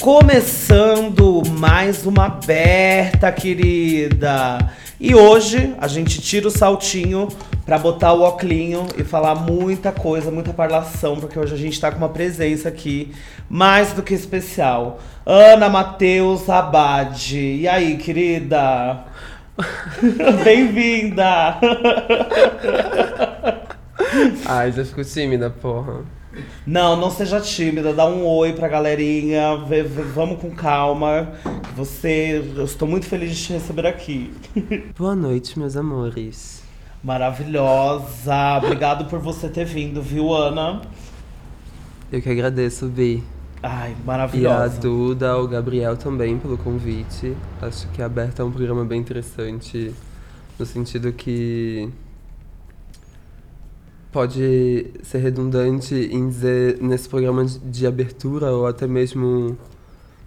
Começando mais uma aberta, querida. E hoje a gente tira o saltinho pra botar o oclinho e falar muita coisa, muita parlação, porque hoje a gente tá com uma presença aqui mais do que especial. Ana Matheus Abad. E aí, querida? Bem-vinda! Ai, já fico tímida, porra. Não, não seja tímida, dá um oi pra galerinha, vê- vê- vamos com calma. Você, eu estou muito feliz de te receber aqui. Boa noite, meus amores. Maravilhosa, obrigado por você ter vindo, viu, Ana? Eu que agradeço, Bi. Ai, E a maravilhosa. Duda, o Gabriel também pelo convite. Acho que a Aberta é um programa bem interessante, no sentido que pode ser redundante em dizer nesse programa de- de abertura ou até mesmo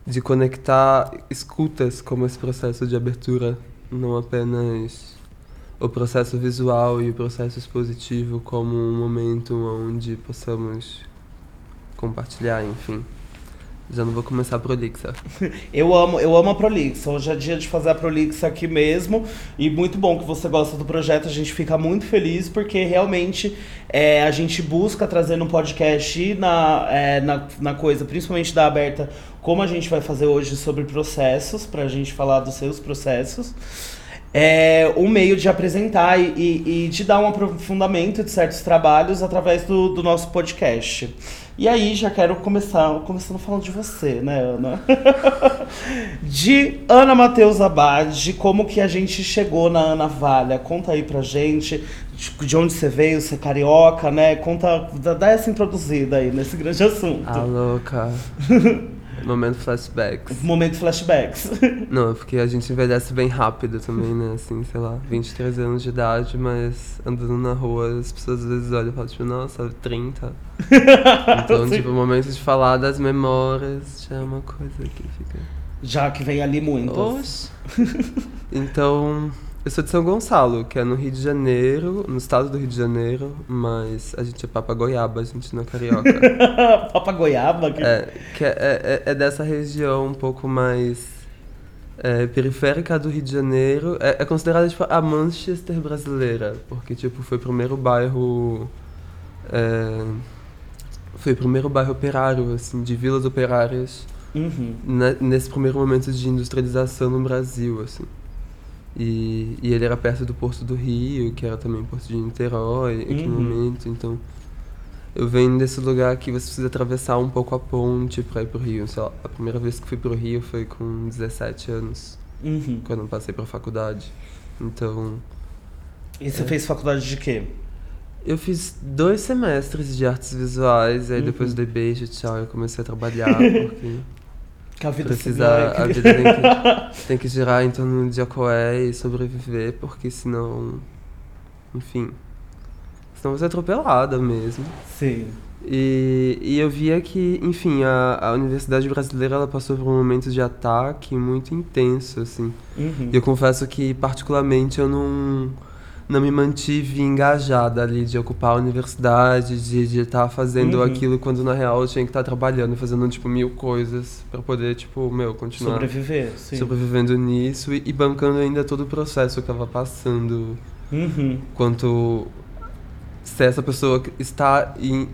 de conectar escutas como esse processo de abertura, não apenas o processo visual e o processo expositivo como um momento onde possamos compartilhar, enfim. Já não vou começar prolixa. Eu amo, eu amo a Prolixa. Hoje é dia de fazer a Prolixa aqui mesmo. E muito bom que você gosta do projeto. A gente fica muito feliz porque realmente é, a gente busca trazer no podcast na, é, na, na coisa, principalmente da aberta, como a gente vai fazer hoje sobre processos, pra gente falar dos seus processos. É um meio de apresentar e, e, e de dar um aprofundamento de certos trabalhos através do, do nosso podcast. E aí, já quero começar começando falando de você, né, Ana? de Ana Matheus Abad, como que a gente chegou na Ana Valha? Conta aí pra gente de- de onde você veio, você é carioca, né? Conta, dá dá essa introduzida aí nesse grande assunto. Ah, louca. Momento flashbacks. Momento flashbacks. Não, é porque a gente envelhece bem rápido também, né? Assim, sei lá, 23 anos de idade, mas andando na rua as pessoas às vezes olham e falam, tipo, nossa, 30. Então, tipo, o momento de falar das memórias já é uma coisa que fica. Já que vem ali muitas. Oxe. Então, eu sou de São Gonçalo, que é no Rio de Janeiro, no estado do Rio de Janeiro, mas a gente é papa goiaba, a gente não é carioca. Papa goiaba? Que... É, que é, é, é dessa região um pouco mais é, periférica do Rio de Janeiro. É, é considerada tipo, a Manchester brasileira, porque tipo, foi o primeiro bairro. é, foi o primeiro bairro operário, assim, de vilas operárias Uhum. ne- nesse primeiro momento de industrialização no Brasil, assim. E, e ele era perto do Porto do Rio, que era também Porto de Niterói, Uhum. momento, então... Eu venho desse lugar que você precisa atravessar um pouco a ponte pra ir pro Rio. Sei lá, a primeira vez que fui pro Rio foi com 17 anos, Uhum. quando eu passei pra faculdade. Então, E você fez faculdade de quê? eu fiz dois semestres de artes visuais, aí depois Uhum. dei beijo, tchau, eu comecei a trabalhar, porque... Que a vida Precisa, a vida tem que, tem que girar em torno de Acoé e sobreviver, porque senão, enfim, senão você é atropelada mesmo. Sim. E, e eu via que, enfim, a, a universidade brasileira ela passou por um momento de ataque muito intenso, assim. Uhum. E eu confesso que, particularmente, eu não, não me mantive engajada ali de ocupar a universidade, de estar fazendo Uhum. aquilo, quando na real eu tinha que estar trabalhando, fazendo, tipo, mil coisas pra poder, tipo, meu, continuar Sobreviver, sim. sobrevivendo nisso e, e bancando ainda todo o processo que eu tava passando, Uhum. quanto se essa pessoa está em,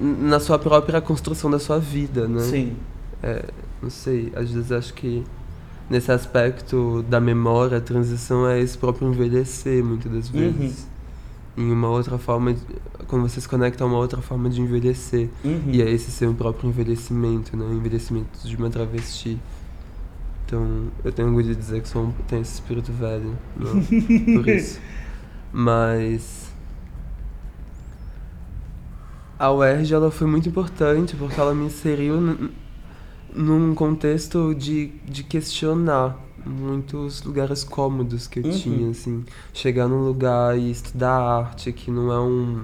na sua própria construção da sua vida, né? Sim. É, não sei, às vezes acho que nesse aspecto da memória, a transição é esse próprio envelhecer, muitas das Uhum. vezes. Em uma outra forma, de, quando você se conecta a uma outra forma de envelhecer. Uhum. E é esse seu próprio envelhecimento, né? O envelhecimento de uma travesti. Então, eu tenho orgulho de dizer que sou um, tenho esse espírito velho, não, por isso. Mas a UERJ ela foi muito importante porque ela me inseriu num contexto de, de questionar muitos lugares cômodos que eu Uhum. tinha, assim. Chegar num lugar e estudar arte, que não é um,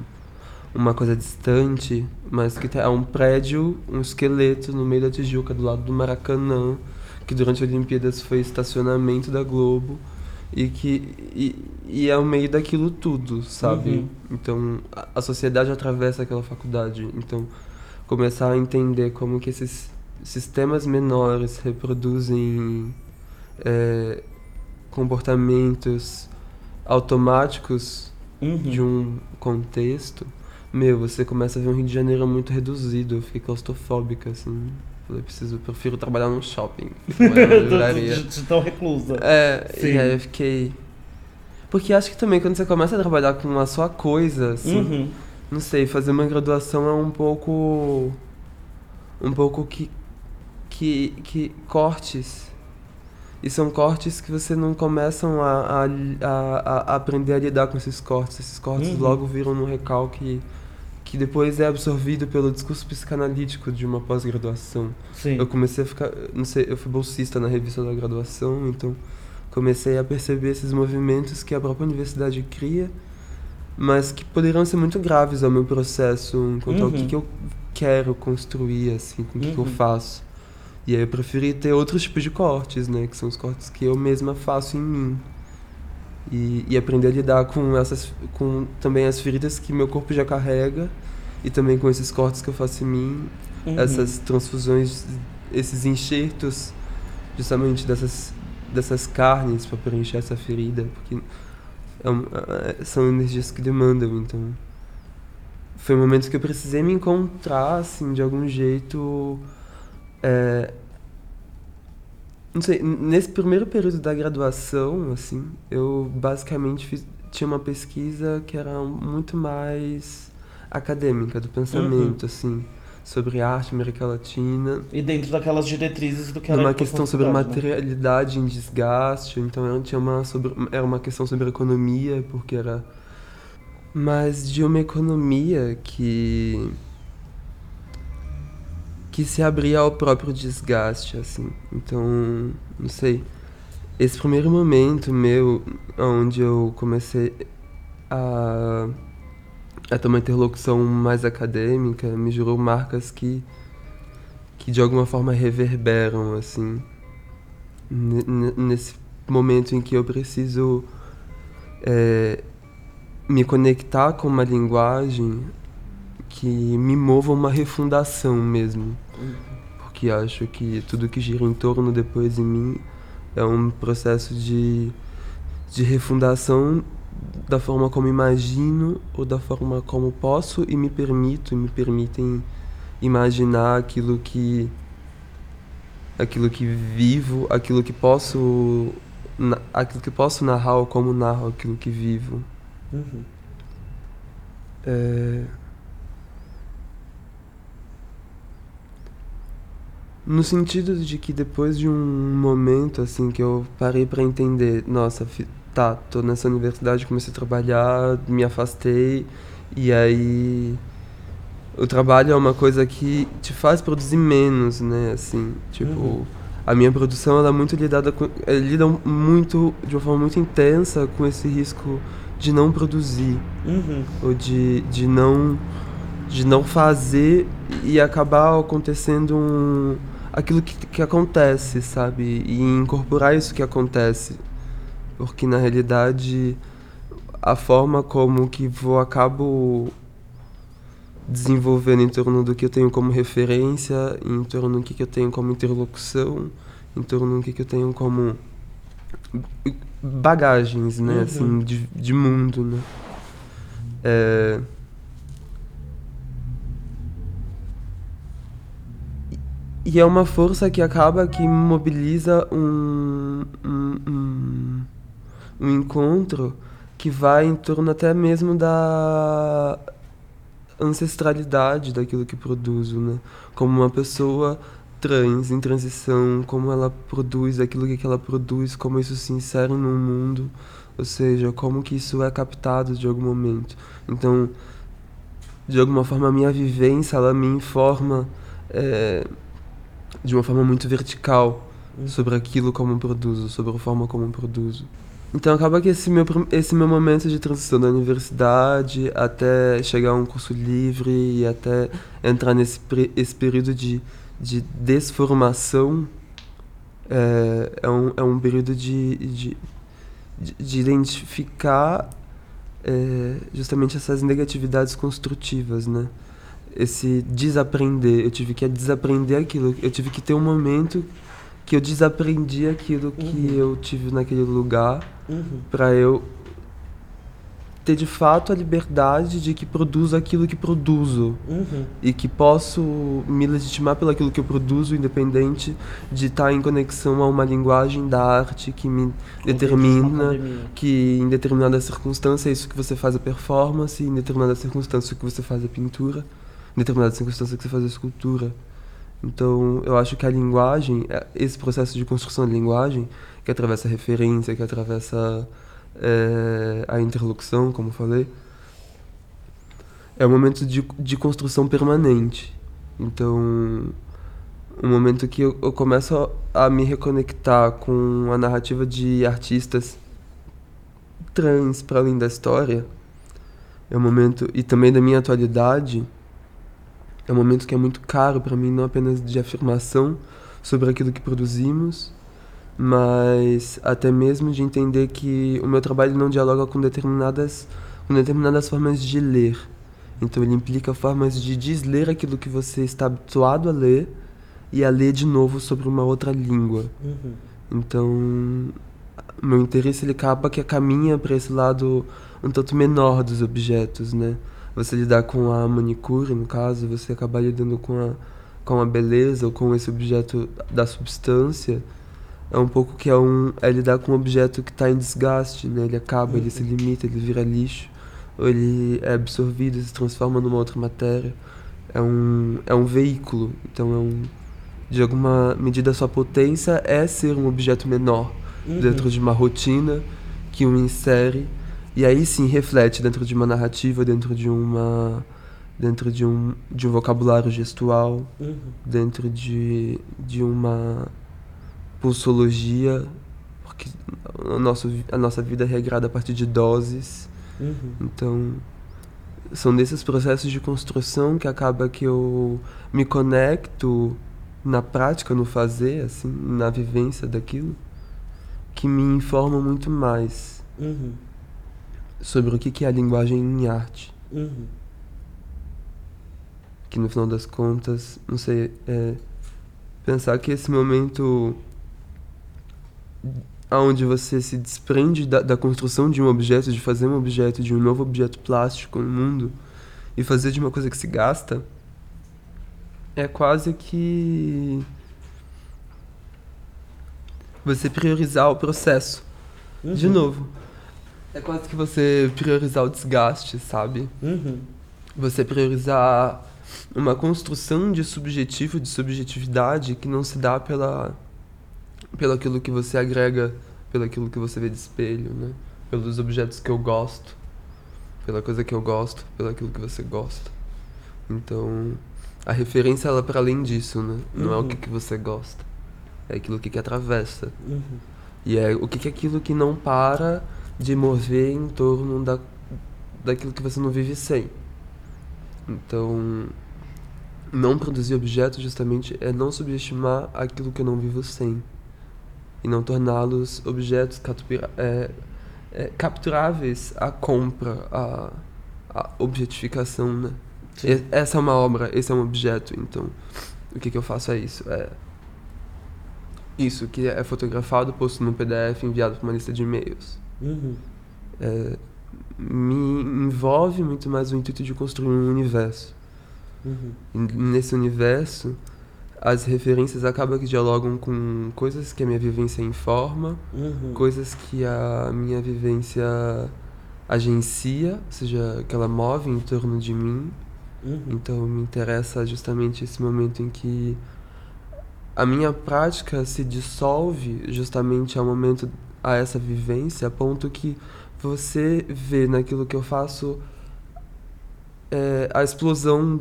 uma coisa distante, mas que é um prédio, um esqueleto no meio da Tijuca, do lado do Maracanã, que durante a Olimpíadas foi estacionamento da Globo. E que e, e é o meio daquilo tudo, sabe? Uhum. Então, a, a sociedade atravessa aquela faculdade. Então, começar a entender como que esses sistemas menores reproduzem é, comportamentos automáticos Uhum. de um contexto, meu, você começa a ver um Rio de Janeiro muito reduzido. Eu fiquei claustrofóbica, assim. Falei, preciso, eu prefiro trabalhar num shopping. de, de tão reclusa. É, Sim. e aí eu fiquei. Porque acho que também quando você começa a trabalhar com uma só coisa, assim, Uhum. não sei, fazer uma graduação é um pouco. um pouco que. Que. que cortes. E são cortes que você não começam a, a, a, a aprender a lidar com esses cortes. Esses cortes Uhum. logo viram no recalque que depois é absorvido pelo discurso psicanalítico de uma pós-graduação. Eu comecei a ficar, não sei, eu fui bolsista na revista da graduação, então comecei a perceber esses movimentos que a própria universidade cria, mas que poderiam ser muito graves ao meu processo, enquanto ao Uhum. que, que eu quero construir, assim, com o que, que eu Uhum. faço. E aí eu preferi ter outros tipos de cortes, né, que são os cortes que eu mesma faço em mim. E, e aprender a lidar com essas, com também as feridas que meu corpo já carrega, e também com esses cortes que eu faço em mim, Uhum. essas transfusões, esses enxertos justamente dessas, dessas carnes para preencher essa ferida, porque é é- são energias que demandam, então foi um momento que eu precisei me encontrar, assim, de algum jeito, é, não sei, nesse primeiro período da graduação, assim, eu basicamente fiz, tinha uma pesquisa que era muito mais acadêmica do pensamento, assim, sobre arte, América Latina, E dentro daquelas diretrizes do que era uma questão sobre né? materialidade em desgaste, então era, tinha uma sobre, era uma questão sobre economia, porque era mas de uma economia que que se abria ao próprio desgaste, assim. Então, não sei. Esse primeiro momento meu, onde eu comecei a, a ter uma interlocução mais acadêmica, me jurou marcas que que de alguma forma reverberam assim ne- ne- nesse momento em que eu preciso é, me conectar com uma linguagem que me mova uma refundação mesmo porque acho que tudo que gira em torno depois em mim é um processo de de refundação da forma como imagino ou da forma como posso e me permito e me permitem imaginar aquilo que aquilo que vivo, aquilo que posso aquilo que posso narrar ou como narro aquilo que vivo. Uhum. É... No sentido de que depois de um momento assim que eu parei pra entender, nossa, tá, tô nessa universidade, comecei a trabalhar, me afastei e aí o trabalho é uma coisa que te faz produzir menos, né, assim, tipo, Uhum. a minha produção ela é muito lidada com, é, lida muito de uma forma muito intensa com esse risco de não produzir Uhum. ou de, de não de não fazer e acabar acontecendo um, aquilo que, que acontece, sabe? E incorporar isso que acontece. Porque na realidade a forma como que vou acabo desenvolvendo em torno do que eu tenho como referência, em torno do que que eu tenho como interlocução, em torno do que que eu tenho como bagagens, né, Uhum. assim, de, de mundo, né? É... E é uma força que acaba que mobiliza um, um, um, um encontro que vai em torno até mesmo da ancestralidade daquilo que produzo, né? Como uma pessoa trans, em transição, como ela produz aquilo que ela produz, como isso se insere no mundo, ou seja, como que isso é captado de algum momento. Então, de alguma forma, a minha vivência, ela me informa é, de uma forma muito vertical sobre aquilo como produzo, sobre a forma como produzo. Então acaba que esse meu, esse meu momento de transição da universidade até chegar a um curso livre e até entrar nesse esse período de, de desformação é, é, um, é um período de, de, de, de identificar é, justamente essas negatividades construtivas, né? Esse desaprender. Eu tive que desaprender aquilo. Eu tive que ter um momento que eu desaprendi aquilo que Uhum. eu tive naquele lugar Uhum. para eu ter de fato a liberdade de que produzo aquilo que produzo Uhum. e que posso me legitimar pelo aquilo que eu produzo, independente de estar em conexão a uma linguagem da arte que me determina que em determinada circunstância é isso que você faz a performance, em determinada circunstância que você faz a pintura, em determinada circunstância que você faz a escultura. Então, eu acho que a linguagem, é- esse processo de construção de linguagem, que atravessa a referência, que atravessa é, a interlocução, como falei, é um momento de, de construção permanente. Então, um momento que eu, eu começo a me reconectar com a narrativa de artistas trans para além da história, é um momento e também da minha atualidade, é um momento que é muito caro para mim, não apenas de afirmação sobre aquilo que produzimos, mas até mesmo de entender que o meu trabalho não dialoga com determinadas com determinadas formas de ler. Então ele implica formas de desler aquilo que você está habituado a ler e a ler de novo sobre uma outra língua. Uhum. Então, meu interesse ele acaba que caminha para esse lado um tanto menor dos objetos, né? Você lidar com a manicure, no caso, você acaba lidando com a, com a beleza ou com esse objeto da substância, é um pouco que é, um, é lidar com um objeto que está em desgaste, né? Ele acaba, ele se limita, ele vira lixo, ou ele é absorvido, se transforma numa outra matéria. É um, é um veículo, então é um, de alguma medida sua potência é ser um objeto menor Uhum. dentro de uma rotina que o insere e aí sim reflete dentro de uma narrativa, dentro de uma dentro de um, de um vocabulário gestual, Uhum. dentro de, de uma pulsologia, porque o nosso, a nossa vida é regrada a partir de doses. Uhum. Então, são desses processos de construção que acaba que eu me conecto na prática, no fazer, assim, na vivência daquilo, que me informam muito mais Uhum. Sobre o que é a linguagem em arte. Uhum. Que no final das contas, não sei, é pensar que esse momento onde você se desprende da, da construção de um objeto, de fazer um objeto, de um novo objeto plástico no mundo, e fazer de uma coisa que se gasta, é quase que você priorizar o processo. De Uhum. novo. É quase que você priorizar o desgaste, sabe? Uhum. Você priorizar uma construção de subjetivo, de subjetividade que não se dá pela pelo aquilo que você agrega, pelo aquilo que você vê de espelho, né? Pelos objetos que eu gosto, pela coisa que eu gosto, pelo aquilo que você gosta. Então, a referência ela é para além disso, né? Não é o Uhum. que, que você gosta, é aquilo que, que atravessa. Uhum. E é o que, que é aquilo que não para de mover em torno da, daquilo que você não vive sem. Então, não produzir objetos justamente é não subestimar aquilo que eu não vivo sem. E não torná-los objetos captura, é, é, capturáveis à compra, à, à objetificação, né? E- Essa é uma obra, esse é um objeto, então o que, que eu faço é isso. É isso, que é fotografado, posto no PDF, enviado para uma lista de e-mails. Uhum. É, me envolve muito mais o intuito de construir um universo. Uhum. Nesse universo, as referências acabam que dialogam com coisas que a minha vivência informa, Uhum. coisas que a minha vivência agencia, ou seja, que ela move em torno de mim. Uhum. Então me interessa justamente esse momento em que a minha prática se dissolve justamente ao momento a essa vivência, a ponto que você vê naquilo que eu faço é, a explosão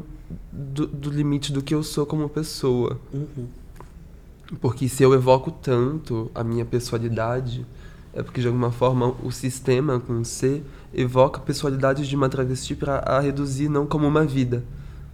do, do limite do que eu sou como pessoa. Uhum. Porque se eu evoco tanto a minha pessoalidade, é porque de alguma forma o sistema com C evoca a pessoalidade de uma travesti para reduzir não como uma vida,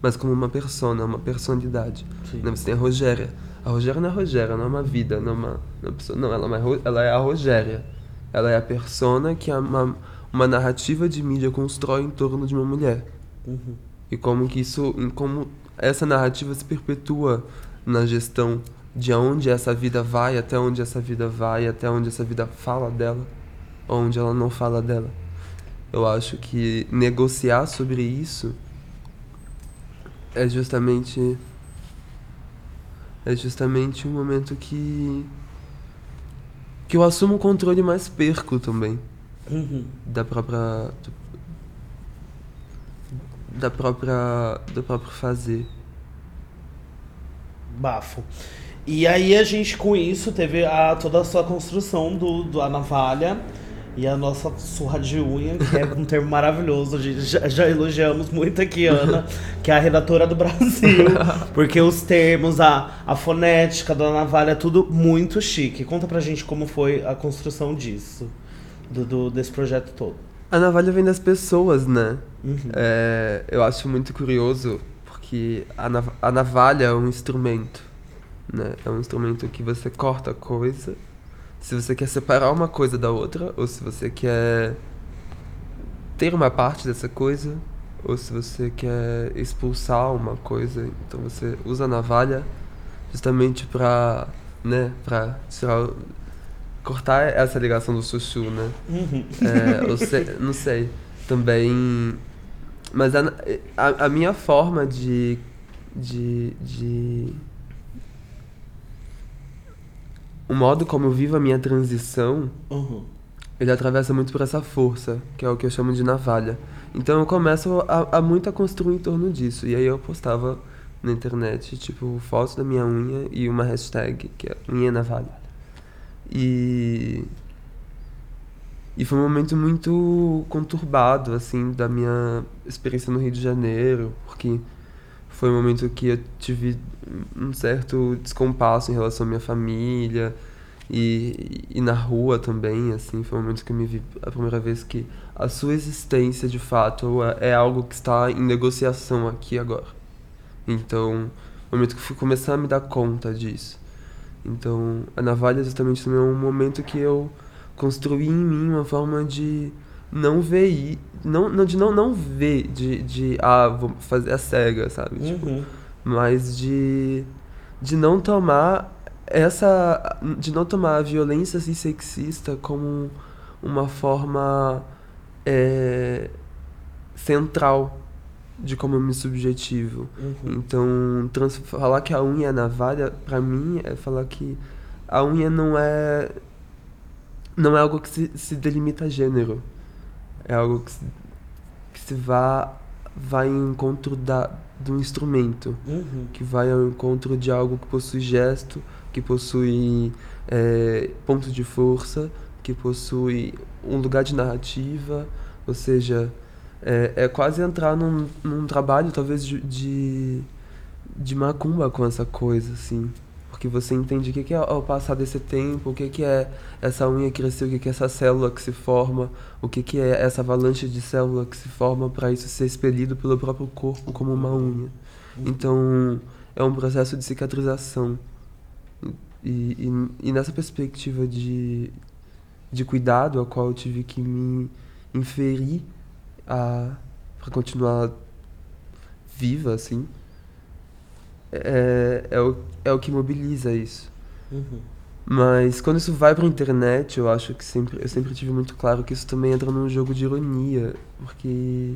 mas como uma persona, uma personalidade. Sim. Né, Você tem a Rogéria. A Rogéria não é Rogéria, não é uma vida, não é uma, não é uma pessoa. Não, ela, é uma ela é a Rogéria. Ela é a persona que a- uma, uma narrativa de mídia constrói em torno de uma mulher. Uhum. E como que isso, como essa narrativa se perpetua na gestão de onde essa vida vai, até onde essa vida vai, até onde essa vida fala dela, ou onde ela não fala dela. Eu acho que negociar sobre isso é justamente é justamente um momento que que eu assumo o controle mais perco também Uhum. da própria da própria do próprio fazer Bafo. E aí a gente com isso teve a, toda a sua construção do, do a navalha e a nossa surra de unha, que é um termo maravilhoso. Já, já elogiamos muito aqui, Ana, que é a redatora do Brasil. Porque os termos, a, a fonética da navalha, é tudo muito chique. Conta pra gente como foi a construção disso, do, do- desse projeto todo. a navalha vem das pessoas né Uhum. É, eu acho muito curioso porque a, nav- a navalha é um instrumento, né? É um instrumento que você corta a coisa, se você quer separar uma coisa da outra, ou se você quer ter uma parte dessa coisa, ou se você quer expulsar uma coisa, então você usa a navalha justamente pra, né, pra tirar, cortar essa ligação do chuchu, né? Uhum. É, sei, não sei. Também. Mas a, a, a minha forma de. de. de. O modo como eu vivo a minha transição, Uhum. ele atravessa muito por essa força, que é o que eu chamo de navalha. Então eu começo a, a muito a construir em torno disso. E aí eu postava na internet, tipo, fotos da minha unha e uma hashtag, que é unha navalha. E. E foi um momento muito conturbado, assim, da minha experiência no Rio de Janeiro, porque foi um momento que eu tive um certo descompasso em relação à minha família e, e na rua também, assim, foi um momento que eu me vi a primeira vez que a sua existência, de fato, é é algo que está em negociação aqui agora. Então, o momento que eu fui começar a me dar conta disso. Então, a navalha justamente também é um momento que eu construí em mim uma forma de não ver, i- não, não de não, não ver, de, de, ah, vou fazer a cega, sabe? Tipo, Uhum. mas de de não tomar essa de não tomar a violência assim, sexista como uma forma é, central de como eu me subjetivo Uhum. então trans, falar que a unha é navalha pra mim é falar que a unha não é não é algo que se, se delimita a gênero é algo que se, que se vá vai em encontro da do instrumento Uhum. que vai ao encontro de algo que possui gesto, que possui é, ponto de força, que possui um lugar de narrativa, ou seja, é, é quase entrar num, num trabalho talvez de, de, de macumba com essa coisa, assim. Porque você entende o que é ao passar desse tempo, o que que é essa unha crescer, o que que é essa célula que se forma, o que que é essa avalanche de célula que se forma para isso ser expelido pelo próprio corpo como uma unha. Então, é um processo de cicatrização. E, e, e nessa perspectiva de, de cuidado a qual eu tive que me inferir para continuar viva, assim, é, é, o, é o que mobiliza isso. Uhum. Mas quando isso vai pra internet, eu acho que sempre, eu sempre tive muito claro que isso também entra num jogo de ironia, porque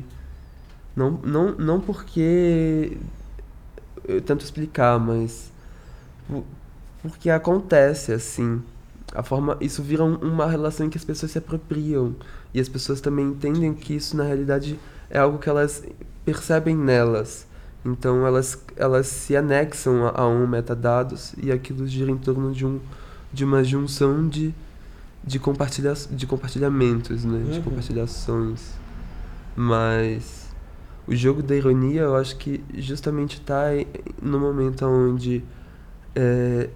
não, não, não porque eu tento explicar, mas po- porque acontece assim. A forma, isso vira um- uma relação em que as pessoas se apropriam e as pessoas também entendem que isso na realidade é algo que elas percebem nelas. Então elas, elas se anexam a, a um metadados e aquilo gira em torno de, um, de uma junção de, de, compartilha, de compartilhamentos, né? De Uhum. compartilhações. Mas o jogo da ironia eu acho que justamente está no momento onde é,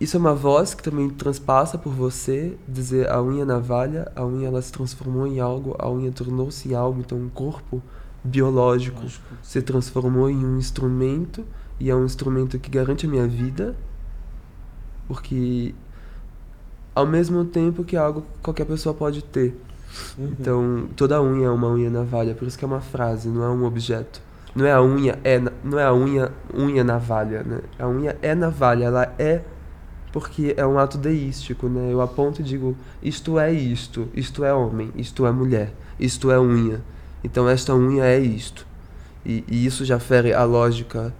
isso é uma voz que também transpassa por você, dizer a unha navalha, a unha ela se transformou em algo, a unha tornou-se em algo, então um corpo biológico Lógico. se transformou em um instrumento e é um instrumento que garante a minha vida, porque ao mesmo tempo que é algo que qualquer pessoa pode ter. Uhum. Então, toda unha é uma unha navalha, por isso que é uma frase, não é um objeto. Não é a unha, é, não é a unha, unha navalha, né? A unha é navalha, ela é porque é um ato deístico, né? Eu aponto e digo, isto é isto, isto é homem, isto é mulher, isto é unha. Então esta unha é isto. E, e isso já fere a lógica,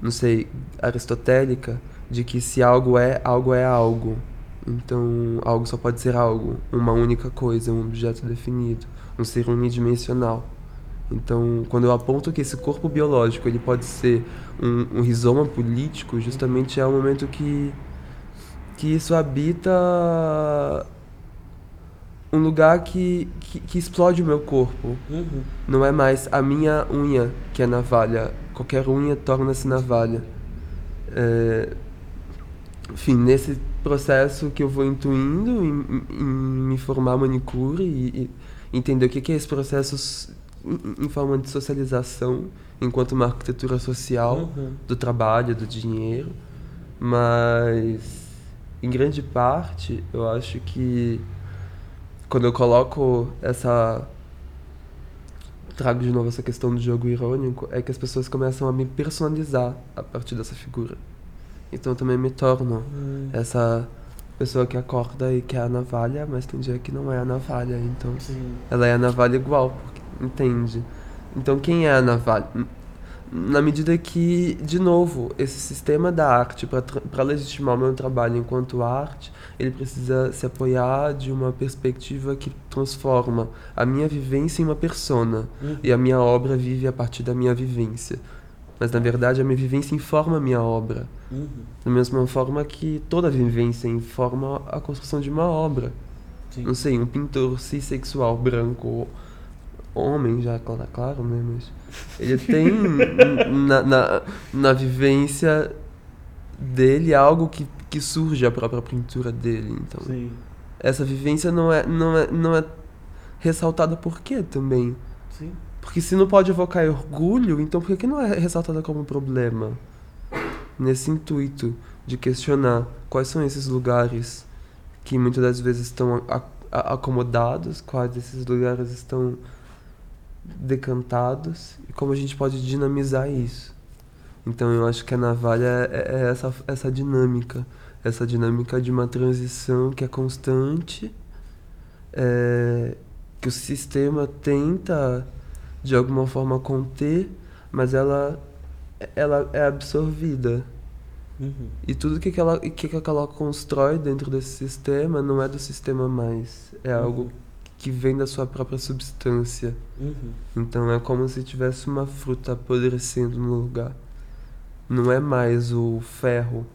não sei, aristotélica, de que se algo é, algo é algo. Então, algo só pode ser algo, uma única coisa, um objeto definido, um ser unidimensional. Então, quando eu aponto que esse corpo biológico ele pode ser um, um rizoma político, justamente é o momento que que isso habita um lugar que, que, que explode o meu corpo. Uhum. Não é mais a minha unha que é navalha. Qualquer unha torna-se navalha. É, enfim, nesse processo que eu vou intuindo em, em me formar manicure e, e, entender o que, que é esse processo em, forma de socialização enquanto uma arquitetura social uhum. do trabalho, do dinheiro. Mas, em grande parte, eu acho que quando eu coloco essa trago de novo essa questão do jogo irônico é que as pessoas começam a me personalizar a partir dessa figura. Então eu também me torno hum. essa pessoa que acorda e quer a navalha, mas tem dia que não é a navalha. Então Sim. ela é a navalha igual, entende? Então quem é a navalha? Na medida que, de novo, esse sistema da arte, para legitimar o meu trabalho enquanto arte, ele precisa se apoiar de uma perspectiva que transforma a minha vivência em uma persona. Uhum. E a minha obra vive a partir da minha vivência. Mas, na verdade, a minha vivência informa a minha obra. Uhum. Da mesma forma que toda vivência informa a construção de uma obra. Sim. Não sei, um pintor cis-sexual branco homem já, claro, né? Mas ele tem na, na, na vivência dele algo que, que surge a própria pintura dele. Então, Sim. essa vivência não é, não é, não é ressaltada por quê também? Sim. Porque se não pode evocar orgulho, então por que não é ressaltada como problema? Nesse intuito de questionar quais são esses lugares que muitas das vezes estão acomodados, quais desses lugares estão decantados e como a gente pode dinamizar isso. Então eu acho que a navalha é, é essa, essa dinâmica, essa dinâmica de uma transição que é constante, é, que o sistema tenta de alguma forma conter, mas ela, ela é absorvida. Uhum. E tudo que aquela, que aquela constrói dentro desse sistema não é do sistema mais, é uhum. algo que vem da sua própria substância. Uhum. Então é como se tivesse uma fruta apodrecendo no lugar. Não é mais o ferro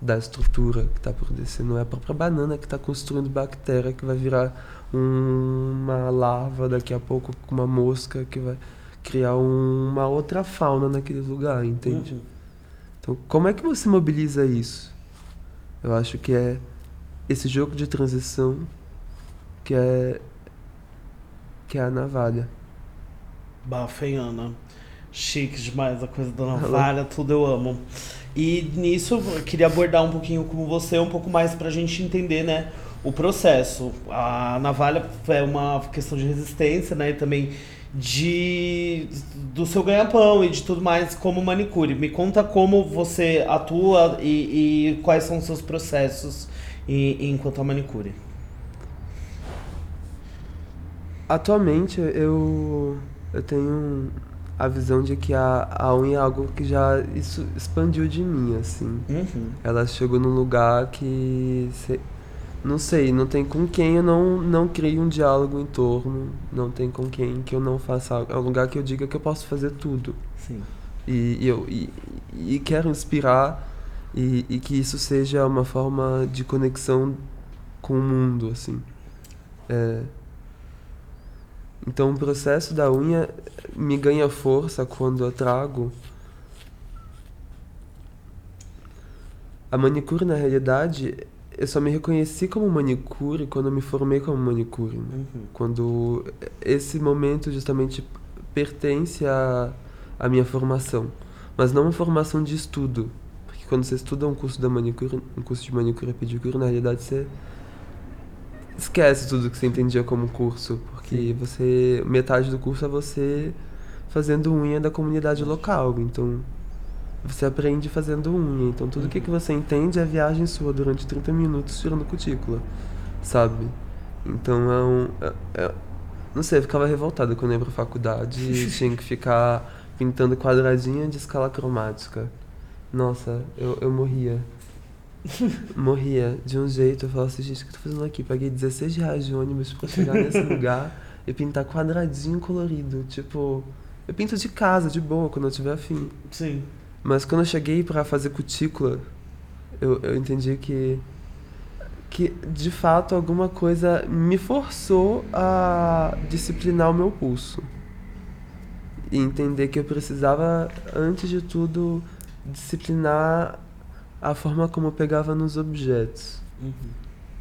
da estrutura que está apodrecendo, é a própria banana que está construindo bactéria que vai virar um, uma larva daqui a pouco com uma mosca que vai criar um, uma outra fauna naquele lugar, entende? Uhum. Então, como é que você mobiliza isso? Eu acho que é esse jogo de transição que é que é a navalha. Bafeiana. Chique demais a coisa da navalha, tudo eu amo. E nisso eu queria abordar um pouquinho com você, um pouco mais pra gente entender, né, o processo. A navalha é uma questão de resistência, né, e também de do seu ganha-pão e de tudo mais como manicure. Me conta como você atua e, e quais são os seus processos em, enquanto a manicure. Atualmente eu, eu tenho a visão de que a, a unha é algo que já isso expandiu de mim, assim. Uhum. Ela chegou num lugar que. Se, não sei, não tem com quem eu não, não crio um diálogo em torno, não tem com quem que eu não faça algo. É um lugar que eu diga que eu posso fazer tudo. Sim. E, e eu e, e quero inspirar e, e que isso seja uma forma de conexão com o mundo, assim. É, então o processo da unha me ganha força quando eu trago. A manicure, na realidade, eu só me reconheci como manicure quando eu me formei como manicure. Né? Uhum. Quando esse momento justamente pertence à, à minha formação. Mas não uma formação de estudo. Porque quando você estuda um curso da manicure, um curso de manicure e pedicure, na realidade você esquece tudo que você entendia como curso, porque você metade do curso é você fazendo unha da comunidade local, então você aprende fazendo unha, então tudo o que, uhum. que você entende é viagem sua durante 30 minutos tirando cutícula, sabe? Então é um. É, é, não sei, eu ficava revoltada quando eu ia pra faculdade e tinha que ficar pintando quadradinha de escala cromática. Nossa, eu, eu morria. morria de um jeito. Eu falava assim, gente, o que eu tô fazendo aqui? Paguei 16 reais de ônibus pra chegar nesse lugar e pintar quadradinho colorido. Tipo, eu pinto de casa, de boa, quando eu tiver afim. Sim. Mas quando eu cheguei para fazer cutícula, eu, eu entendi que que de fato alguma coisa me forçou a disciplinar o meu pulso e entender que eu precisava antes de tudo disciplinar a forma como eu pegava nos objetos uhum.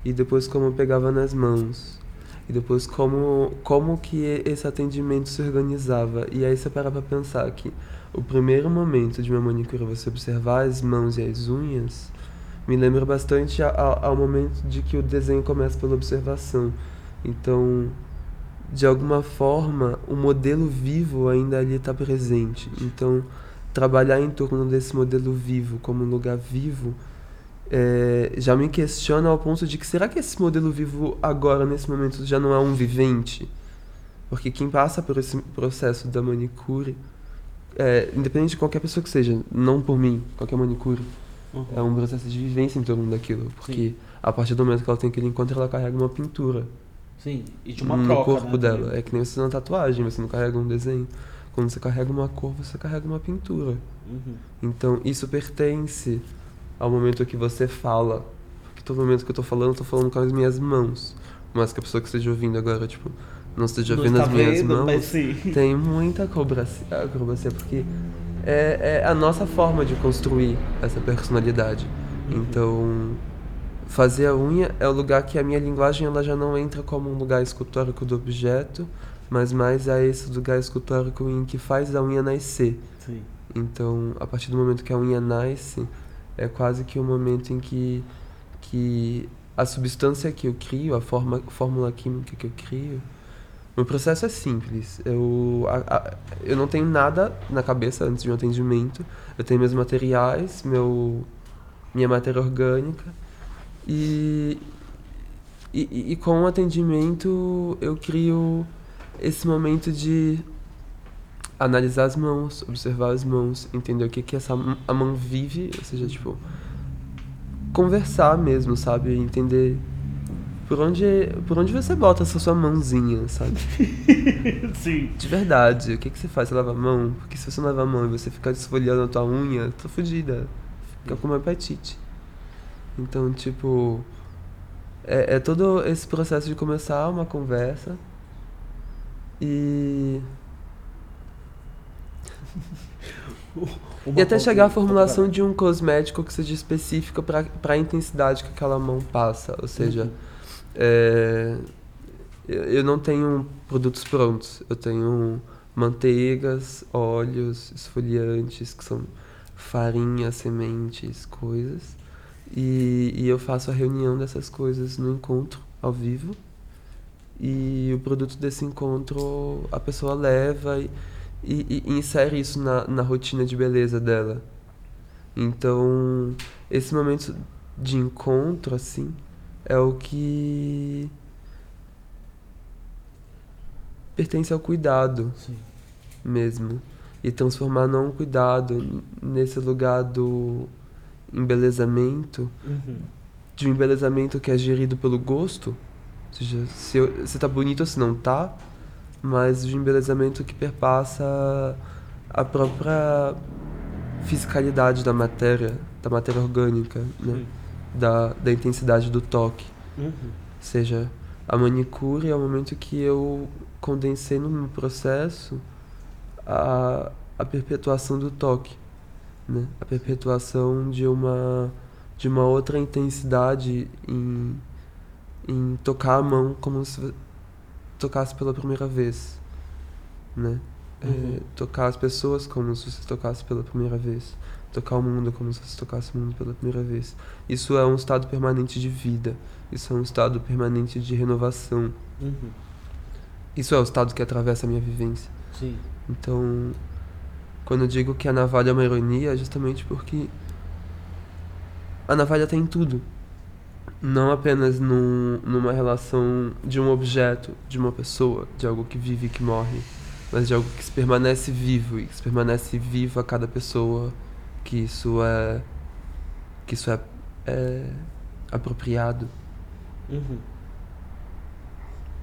e depois como eu pegava nas mãos e depois como como que esse atendimento se organizava e aí você para pensar que o primeiro momento de uma manicure você observar as mãos e as unhas me lembra bastante ao, ao momento de que o desenho começa pela observação. Então, de alguma forma, o modelo vivo ainda ali está presente. Então, trabalhar em torno desse modelo vivo como um lugar vivo é, já me questiona ao ponto de que será que esse modelo vivo agora, nesse momento, já não é um vivente? Porque quem passa por esse processo da manicure, é, independente de qualquer pessoa que seja, não por mim, qualquer manicure, Uhum. É um processo de vivência em torno daquilo. Porque Sim. a partir do momento que ela tem aquele encontro, ela carrega uma pintura. Sim, e de uma no troca, corpo né? dela. É que nem você na tatuagem, você não carrega um desenho. Quando você carrega uma cor, você carrega uma pintura. Uhum. Então, isso pertence ao momento que você fala. Porque todo momento que eu tô falando, eu tô falando com as minhas mãos. Mas que a pessoa que esteja ouvindo agora, tipo, não esteja não vendo as minhas vendo, mãos, tem muita acrobacia, acrobacia porque é, é a nossa forma de construir essa personalidade. Uhum. Então, fazer a unha é o lugar que a minha linguagem ela já não entra como um lugar escultórico do objeto, mas mais é esse lugar escultórico em que faz a unha nascer. Sim. Então, a partir do momento que a unha nasce, é quase que o momento em que, que a substância que eu crio, a forma, fórmula química que eu crio, meu processo é simples. Eu, a, a, eu não tenho nada na cabeça antes de um atendimento. Eu tenho meus materiais, meu, minha matéria orgânica. E, e, e com o atendimento eu crio esse momento de analisar as mãos, observar as mãos, entender o que, que essa a mão vive, ou seja, tipo, conversar mesmo, sabe? Entender por onde, por onde você bota essa sua mãozinha, sabe? Sim. De verdade, o que, que você faz? Você lava a mão? Porque se você não lava a mão e você ficar desfolhando a tua unha, tá fodida. Fica com uma hepatite. Então, tipo. É, é todo esse processo de começar uma conversa e. e até chegar à formulação de um cosmético que seja específico para a intensidade que aquela mão passa. Ou seja, uhum é, eu não tenho produtos prontos. Eu tenho manteigas, óleos, esfoliantes, que são farinha, sementes, coisas. E, e eu faço a reunião dessas coisas no encontro, ao vivo. E o produto desse encontro a pessoa leva e, e, e insere isso na, na rotina de beleza dela. Então, esse momento de encontro, assim, é o que pertence ao cuidado Sim. mesmo. E transformar não o cuidado nesse lugar do embelezamento, uhum. de um embelezamento que é gerido pelo gosto, ou seja, se, eu, se tá bonito ou se não tá, mas de embelezamento que perpassa a própria fiscalidade da matéria, da matéria orgânica, né? Uhum da, da intensidade do toque. Uhum. Ou seja, a manicure é o momento que eu condensei no meu processo a, a perpetuação do toque, né? A perpetuação de uma de uma outra intensidade em, em tocar a mão como se tocasse pela primeira vez, né? É, tocar as pessoas como se você tocasse pela primeira vez. Tocar o mundo como se você tocasse o mundo pela primeira vez. Isso é um estado permanente de vida. Isso é um estado permanente de renovação. Uhum. Isso é o estado que atravessa a minha vivência. Sim. Então, quando eu digo que a navalha é uma ironia, é justamente porque a navalha tem tudo. Não apenas num, numa relação de um objeto, de uma pessoa, de algo que vive e que morre, mas de algo que se permanece vivo e que se permanece vivo a cada pessoa, que isso é que isso é, é apropriado. Uhum.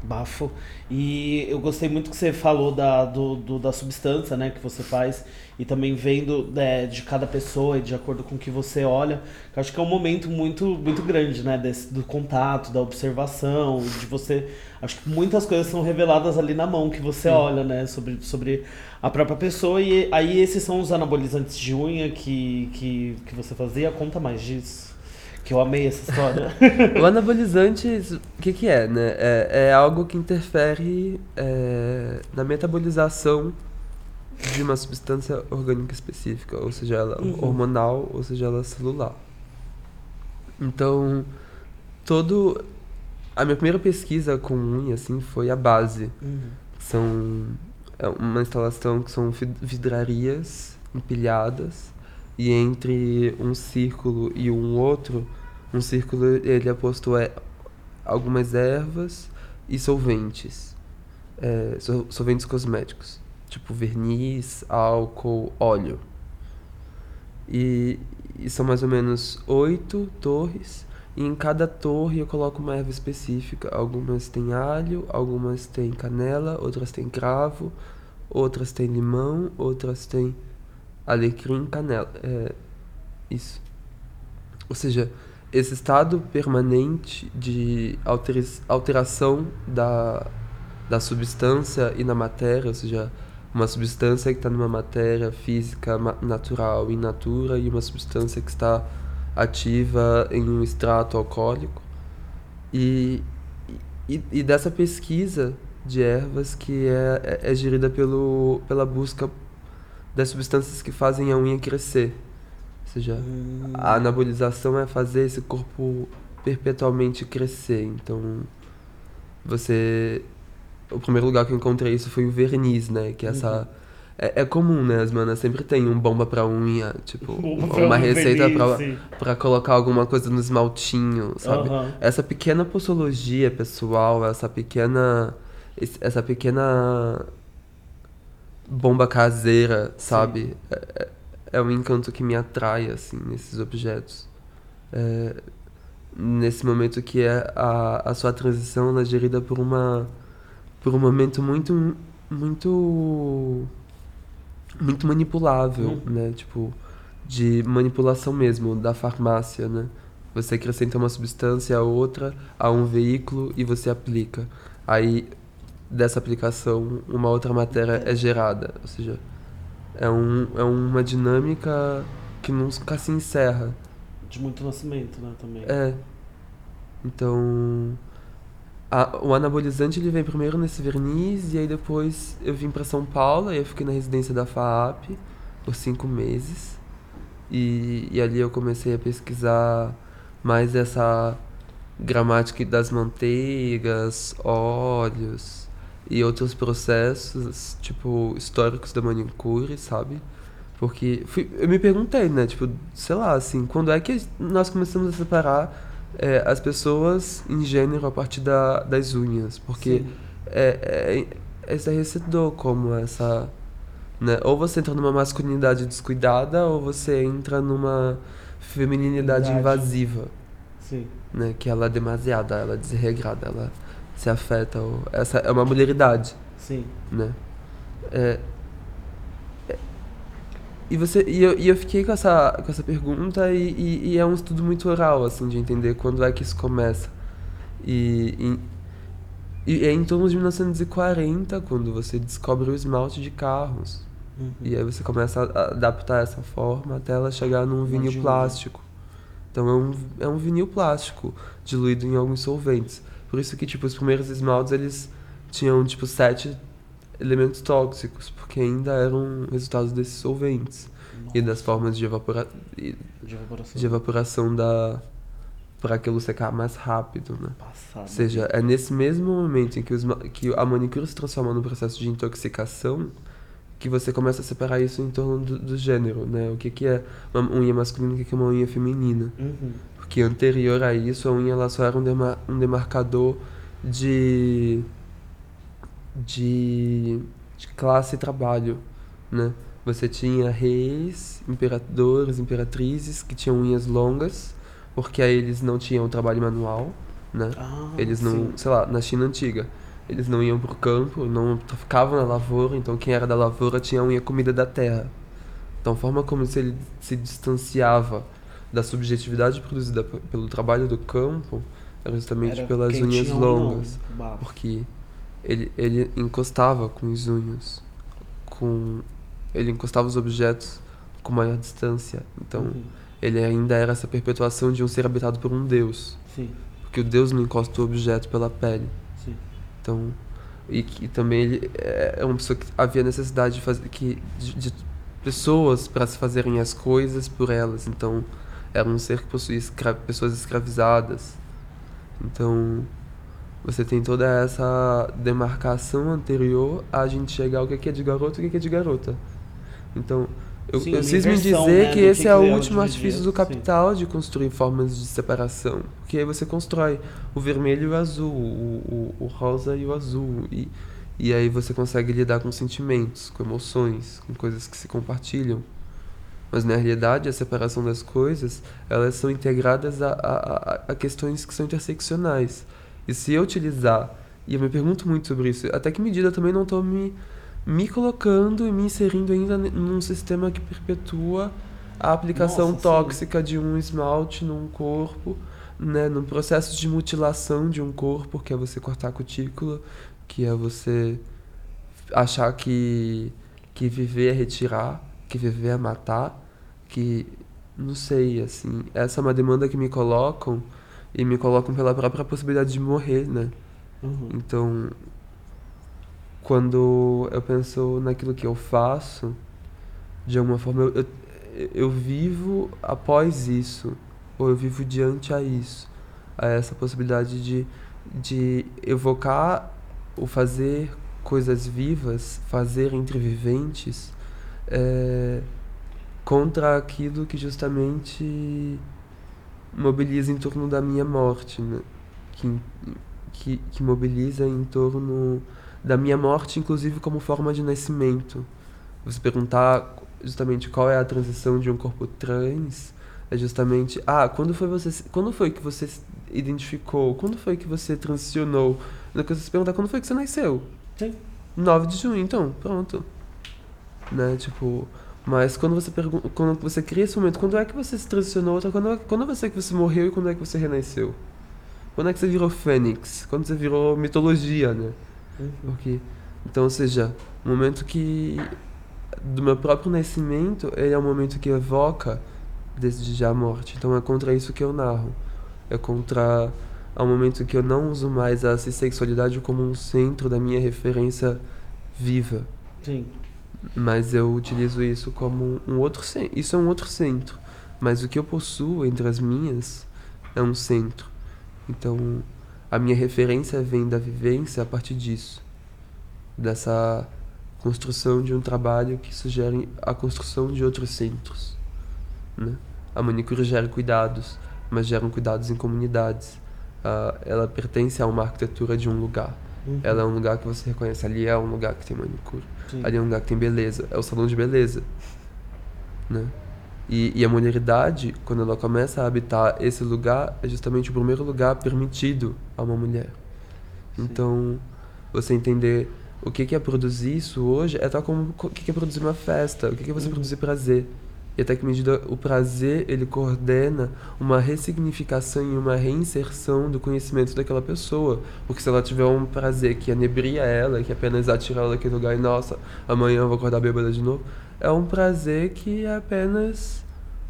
Bafo. E eu gostei muito que você falou da, do, do, da substância né, que você faz e também vendo é, de cada pessoa e de acordo com o que você olha. Eu acho que é um momento muito, muito grande, né? Desse, do contato, da observação, de você. Acho que muitas coisas são reveladas ali na mão que você Sim. olha, né? Sobre, sobre a própria pessoa. E aí esses são os anabolizantes de unha que, que, que você fazia. Conta mais disso. Que eu amei essa história. o anabolizante, o que, que é, né? É, é algo que interfere é, na metabolização de uma substância orgânica específica, ou seja, ela uhum. hormonal, ou seja, ela celular. Então, todo a minha primeira pesquisa com unha assim foi a base. Uhum. São é uma instalação que são vidrarias empilhadas e entre um círculo e um outro, um círculo ele posto é, algumas ervas e solventes, é, solventes cosméticos, tipo verniz, álcool, óleo. E, e são mais ou menos oito torres e em cada torre eu coloco uma erva específica. Algumas têm alho, algumas têm canela, outras têm cravo, outras têm limão, outras têm alecrim, canela. É, isso. Ou seja, esse estado permanente de alteração da, da substância e na matéria, ou seja, uma substância que está numa matéria física natural in natura e uma substância que está ativa em um extrato alcoólico. E, e, e dessa pesquisa de ervas que é, é, é gerida pelo, pela busca das substâncias que fazem a unha crescer. Seja, hum. a anabolização é fazer esse corpo perpetualmente crescer. Então, você. O primeiro lugar que eu encontrei isso foi o verniz, né? Que é essa. Uhum. É, é, comum, né? As manas sempre tem um bomba pra unha, tipo, uma receita pra, pra colocar alguma coisa no esmaltinho, sabe? Uhum. Essa pequena postologia pessoal, essa pequena. Essa pequena bomba caseira, sabe? É, é, um encanto que me atrai, assim, nesses objetos. É, nesse momento que é a, a sua transição ela é gerida por uma por um momento muito muito muito manipulável, uhum. né? Tipo de manipulação mesmo da farmácia, né? Você acrescenta uma substância a outra a um veículo e você aplica. Aí dessa aplicação uma outra matéria é gerada. Ou seja, é, um, é uma dinâmica que nunca se encerra. De muito nascimento, né, também. É. Então, a, o anabolizante ele vem primeiro nesse verniz e aí depois eu vim para São Paulo e eu fiquei na residência da FAAP por cinco meses. E, e ali eu comecei a pesquisar mais essa gramática das manteigas, óleos, e outros processos, tipo, históricos da manicure, sabe? Porque fui, eu me perguntei, né? Tipo, sei lá, assim, quando é que nós começamos a separar é, as pessoas em gênero a partir da, das unhas? Porque é, é, é estarrecedor como essa. Né? Ou você entra numa masculinidade descuidada, ou você entra numa feminilidade Verdade. invasiva. Sim. Né? Que ela é demasiada, ela é desregrada, ela se afeta. Ou, essa é uma mulheridade. Sim. Né? É, é, e, você, e, eu, e eu fiquei com essa, com essa pergunta e, e, e, é um estudo muito oral, assim, de entender quando é que isso começa. E, e, e é em torno de 1940, quando você descobre o esmalte de carros. Uhum. E aí você começa a adaptar essa forma até ela chegar num vinil plástico. Então é um, é um vinil plástico diluído em alguns solventes. Por isso que, tipo, os primeiros esmaltes, eles tinham, tipo, sete elementos tóxicos, porque ainda eram resultados desses solventes e das formas de, evapora de evaporação, de evaporação da para aquilo secar mais rápido, né? Passado. Ou seja, é nesse mesmo momento em que, os, que a manicure se transforma num processo de intoxicação que você começa a separar isso em torno do, do gênero, né? O que, que é uma unha masculina e o que, que é uma unha feminina. Uhum. Porque anterior a isso, a unha ela só era um, demar um demarcador de, de, de classe e trabalho, né? Você tinha reis, imperadores, imperatrizes que tinham unhas longas, porque aí eles não tinham trabalho manual, né? Ah, eles não, sim. sei lá, na China antiga, eles não iam pro campo, não ficavam na lavoura, então quem era da lavoura tinha a unha comida da terra. Então a forma como se ele se distanciava da subjetividade produzida pelo trabalho do campo era justamente Era pelas unhas longas. longa, bafo. Porque ele, ele encostava com as unhas, com ele encostava os objetos com maior distância. Então Uhum. ele ainda era essa perpetuação de um ser habitado por um deus. Sim, Porque o deus não encosta o objeto pela pele. sim. Então, e que também ele é uma pessoa que havia necessidade de fazer que de, de pessoas para se fazerem as coisas por elas. Então, era um ser que possuía escra pessoas escravizadas. Então, você tem toda essa demarcação anterior a gente chegar ao que é é de garoto e o que é que é de garota. Então, eu, Sim, eu preciso me dizer né, que esse que é o que é o último artifício do sim. capital de construir formas de separação. Porque aí você constrói o vermelho e o azul, o, o, o rosa e o azul. E, e aí você consegue lidar com sentimentos, com emoções, com coisas que se compartilham. Mas na realidade, a separação das coisas, elas são integradas a, a, a- questões que são interseccionais. E se eu utilizar, e eu me pergunto muito sobre isso, até que medida eu também não estou me, me colocando e me inserindo ainda num sistema que perpetua a aplicação Nossa, sim. tóxica de um esmalte num corpo, né, num processo de mutilação de um corpo, que é você cortar a cutícula, que é você achar que, que viver é retirar, que viver é matar, que não sei, assim, essa é uma demanda que me colocam e me colocam pela própria possibilidade de morrer, né? Uhum. Então, quando eu penso naquilo que eu faço, de alguma forma eu, eu, eu vivo após isso, ou eu vivo diante a isso, a essa possibilidade de, de evocar o fazer coisas vivas, fazer entre viventes, é, contra aquilo que justamente mobiliza em torno da minha morte, né? que, que, que mobiliza em torno da minha morte, inclusive como forma de nascimento. Você perguntar justamente qual é a transição de um corpo trans, é justamente, ah, quando foi você, quando foi que você se identificou, quando foi que você transicionou? Na coisa se perguntar quando foi que você nasceu? Sim. 9 de junho, então, pronto. Né, tipo, mas quando você pergunta, quando você cria esse momento, quando é que você se transicionou? Quando, é- quando você que você morreu e quando é que você renasceu? Quando é que você virou fênix? Quando você virou mitologia, né? Uhum. Porque, então, ou seja, o momento que do meu próprio nascimento, ele é um momento que evoca desde já a morte. Então é contra isso que eu narro. É contra ao momento que eu não uso mais a sexualidade como um centro da minha referência viva, Sim. Mas eu utilizo isso como um outro centro. Isso é um outro centro, mas o que eu possuo entre as minhas é um centro. Então, a minha referência vem da vivência a partir disso, dessa construção de um trabalho que sugere a construção de outros centros. Né? A manicure gera cuidados, mas geram cuidados em comunidades. Ah, ela pertence a uma arquitetura de um lugar. Uhum. Ela é um lugar que você reconhece. Ali é um lugar que tem manicure. Sim. Ali é um lugar que tem beleza. É o salão de beleza. Né? E, e a mulheridade, quando ela começa a habitar esse lugar, é justamente o primeiro lugar permitido a uma mulher. Então, você entender o que é produzir isso hoje é tal como o que é produzir uma festa, o que que é você Uhum. produzir prazer. E até que medida o prazer ele coordena uma ressignificação e uma reinserção do conhecimento daquela pessoa. Porque se ela tiver um prazer que anebria ela, que apenas atira ela daquele lugar e nossa, amanhã eu vou acordar bêbada de novo, é um prazer que é apenas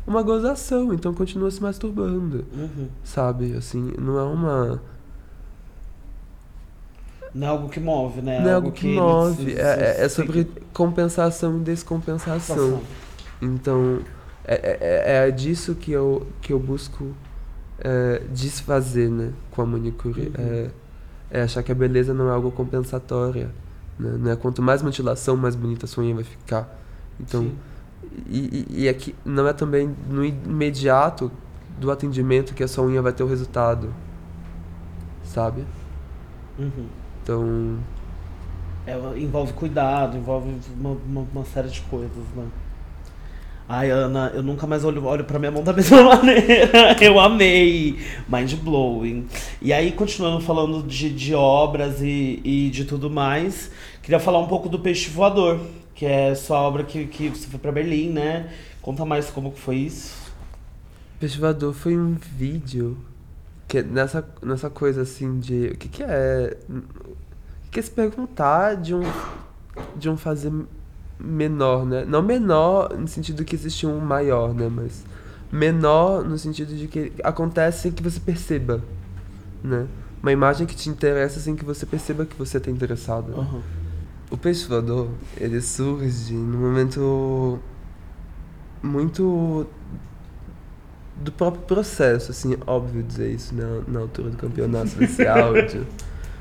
uma gozação, então continua se masturbando Uhum. sabe? Assim, não é uma. Não é algo que move, né? Não é algo que, move. ele se- é, se- é- é se- sobre compensação e descompensação. Então, é, é, é disso que eu, que eu busco é, desfazer né, com a manicure. Uhum. É, é achar que a beleza não é algo compensatória. Né? Não é quanto mais mutilação, mais bonita a sua unha vai ficar. Então, Sim. e, e, e aqui não é também no imediato do atendimento que a sua unha vai ter o resultado. Sabe? Uhum. Então, É, envolve cuidado, envolve uma, uma, uma série de coisas, né? Ai, Ana, eu nunca mais olho, olho pra minha mão da mesma maneira. Eu amei. Mind blowing. E aí, continuando falando de, de obras e, e de tudo mais, queria falar um pouco do Peixe Voador, que é sua obra que, que você foi pra Berlim, né? Conta mais como que foi isso. Festivalador foi um vídeo que nessa, nessa coisa assim de o que, que é. O que é se perguntar de um, de um fazer menor, né? Não menor no sentido que existe um maior, né? Mas menor no sentido de que acontece sem que você perceba, né? Uma imagem que te interessa sem que você perceba que você está interessado. né? Aham. O peixe voador, ele surge num momento muito do próprio processo, assim, óbvio dizer isso na, na altura do campeonato desse áudio,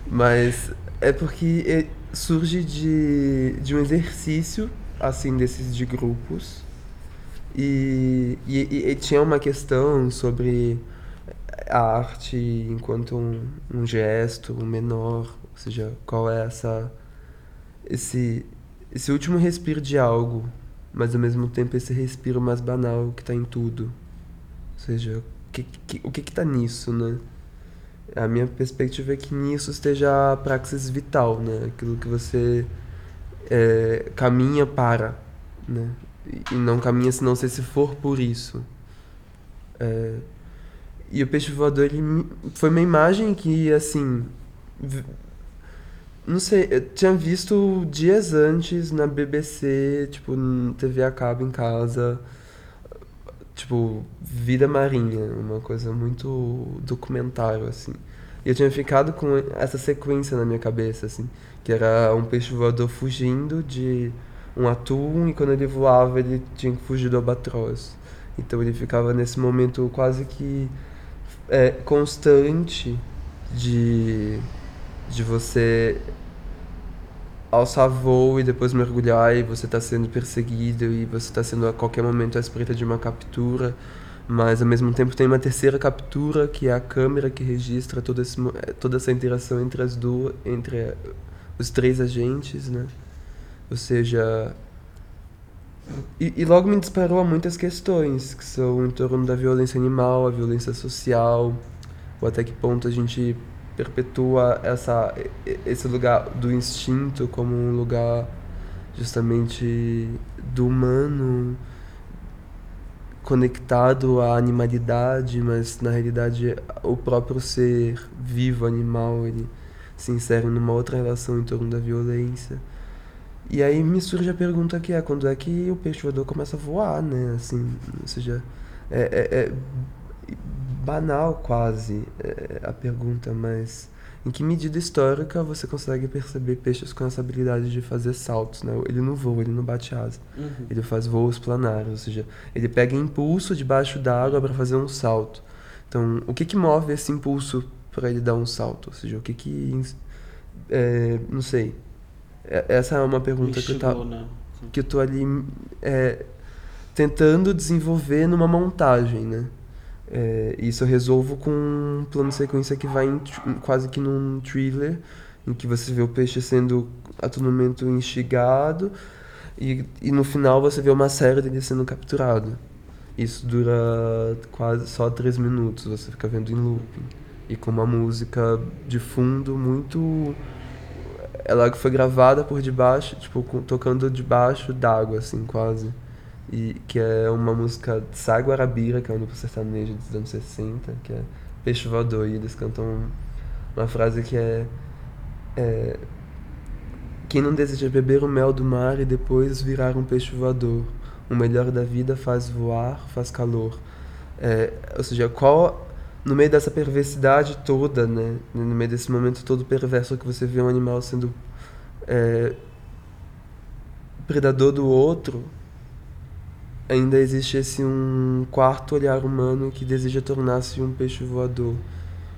mas é porque é- surge de, de um exercício, assim, desses de grupos, e, e, e- tinha uma questão sobre a arte enquanto um, um gesto, um menor, ou seja, qual é essa esse esse último respiro de algo, mas ao mesmo tempo esse respiro mais banal que está em tudo. Ou seja, o que, que, o que que tá nisso, né? A minha perspectiva é que nisso esteja a praxis vital, né? Aquilo que você é, caminha para, né? E- não caminha se não se for por isso. É, e o peixe voador, ele foi uma imagem que, assim, não sei, eu tinha visto dias antes na BBC, tipo, TV a cabo em casa, tipo, vida marinha, uma coisa muito documentário, assim. E eu tinha ficado com essa sequência na minha cabeça, assim, que era um peixe voador fugindo de um atum e quando ele voava ele tinha que fugir do albatroz. Então ele ficava nesse momento quase que é, constante de, de você alçar voo e depois mergulhar e você está sendo perseguido e você está sendo a qualquer momento à espreita de uma captura, mas ao mesmo tempo tem uma terceira captura que é a câmera que registra todo esse, mo- eh, toda essa interação entre as duas, entre eh, os três agentes, né? Ou seja, e, e logo me disparou a muitas questões que são em torno da violência animal, a violência social, ou até que ponto a gente perpetua essa esse lugar do instinto como um lugar justamente do humano conectado à animalidade, mas na realidade o próprio ser vivo animal ele se insere numa outra relação em torno da violência. E aí me surge a pergunta que é quando é que o peixe voador começa a voar, né? Assim, ou seja, é, é- é banal quase é, a pergunta, mas em que medida histórica você consegue perceber peixes com essa habilidade de fazer saltos, né? Ele não voa, ele não bate asa. Uhum. Ele faz voos planares, ou seja, ele pega impulso debaixo d'água para fazer um salto. Então, o que que move esse impulso para ele dar um salto? Ou seja, o que que é, não sei. É- Essa é uma pergunta que eu Instigou, né? que eu tô ali é, tentando desenvolver numa montagem, né? É, isso eu resolvo com um plano de sequência que vai em quase que num thriller, em que você vê o peixe sendo a todo momento instigado e, e no final você vê uma série dele sendo capturado. Isso dura quase só três minutos, você fica vendo em looping. E com uma música de fundo muito ela foi gravada por debaixo, tipo, tocando debaixo d'água, assim, quase. E que é uma música de Sá Guarabira, que é um duplo sertanejo dos anos 60, que é Peixe Voador, e eles cantam uma frase que é, é Quem não deseja beber o mel do mar e depois virar um peixe voador? O melhor da vida faz voar, faz calor. É, ou seja, qual no meio dessa perversidade toda, né? No meio desse momento todo perverso que você vê um animal sendo é, predador do outro, ainda existe esse um quarto olhar humano que deseja tornar-se um peixe voador.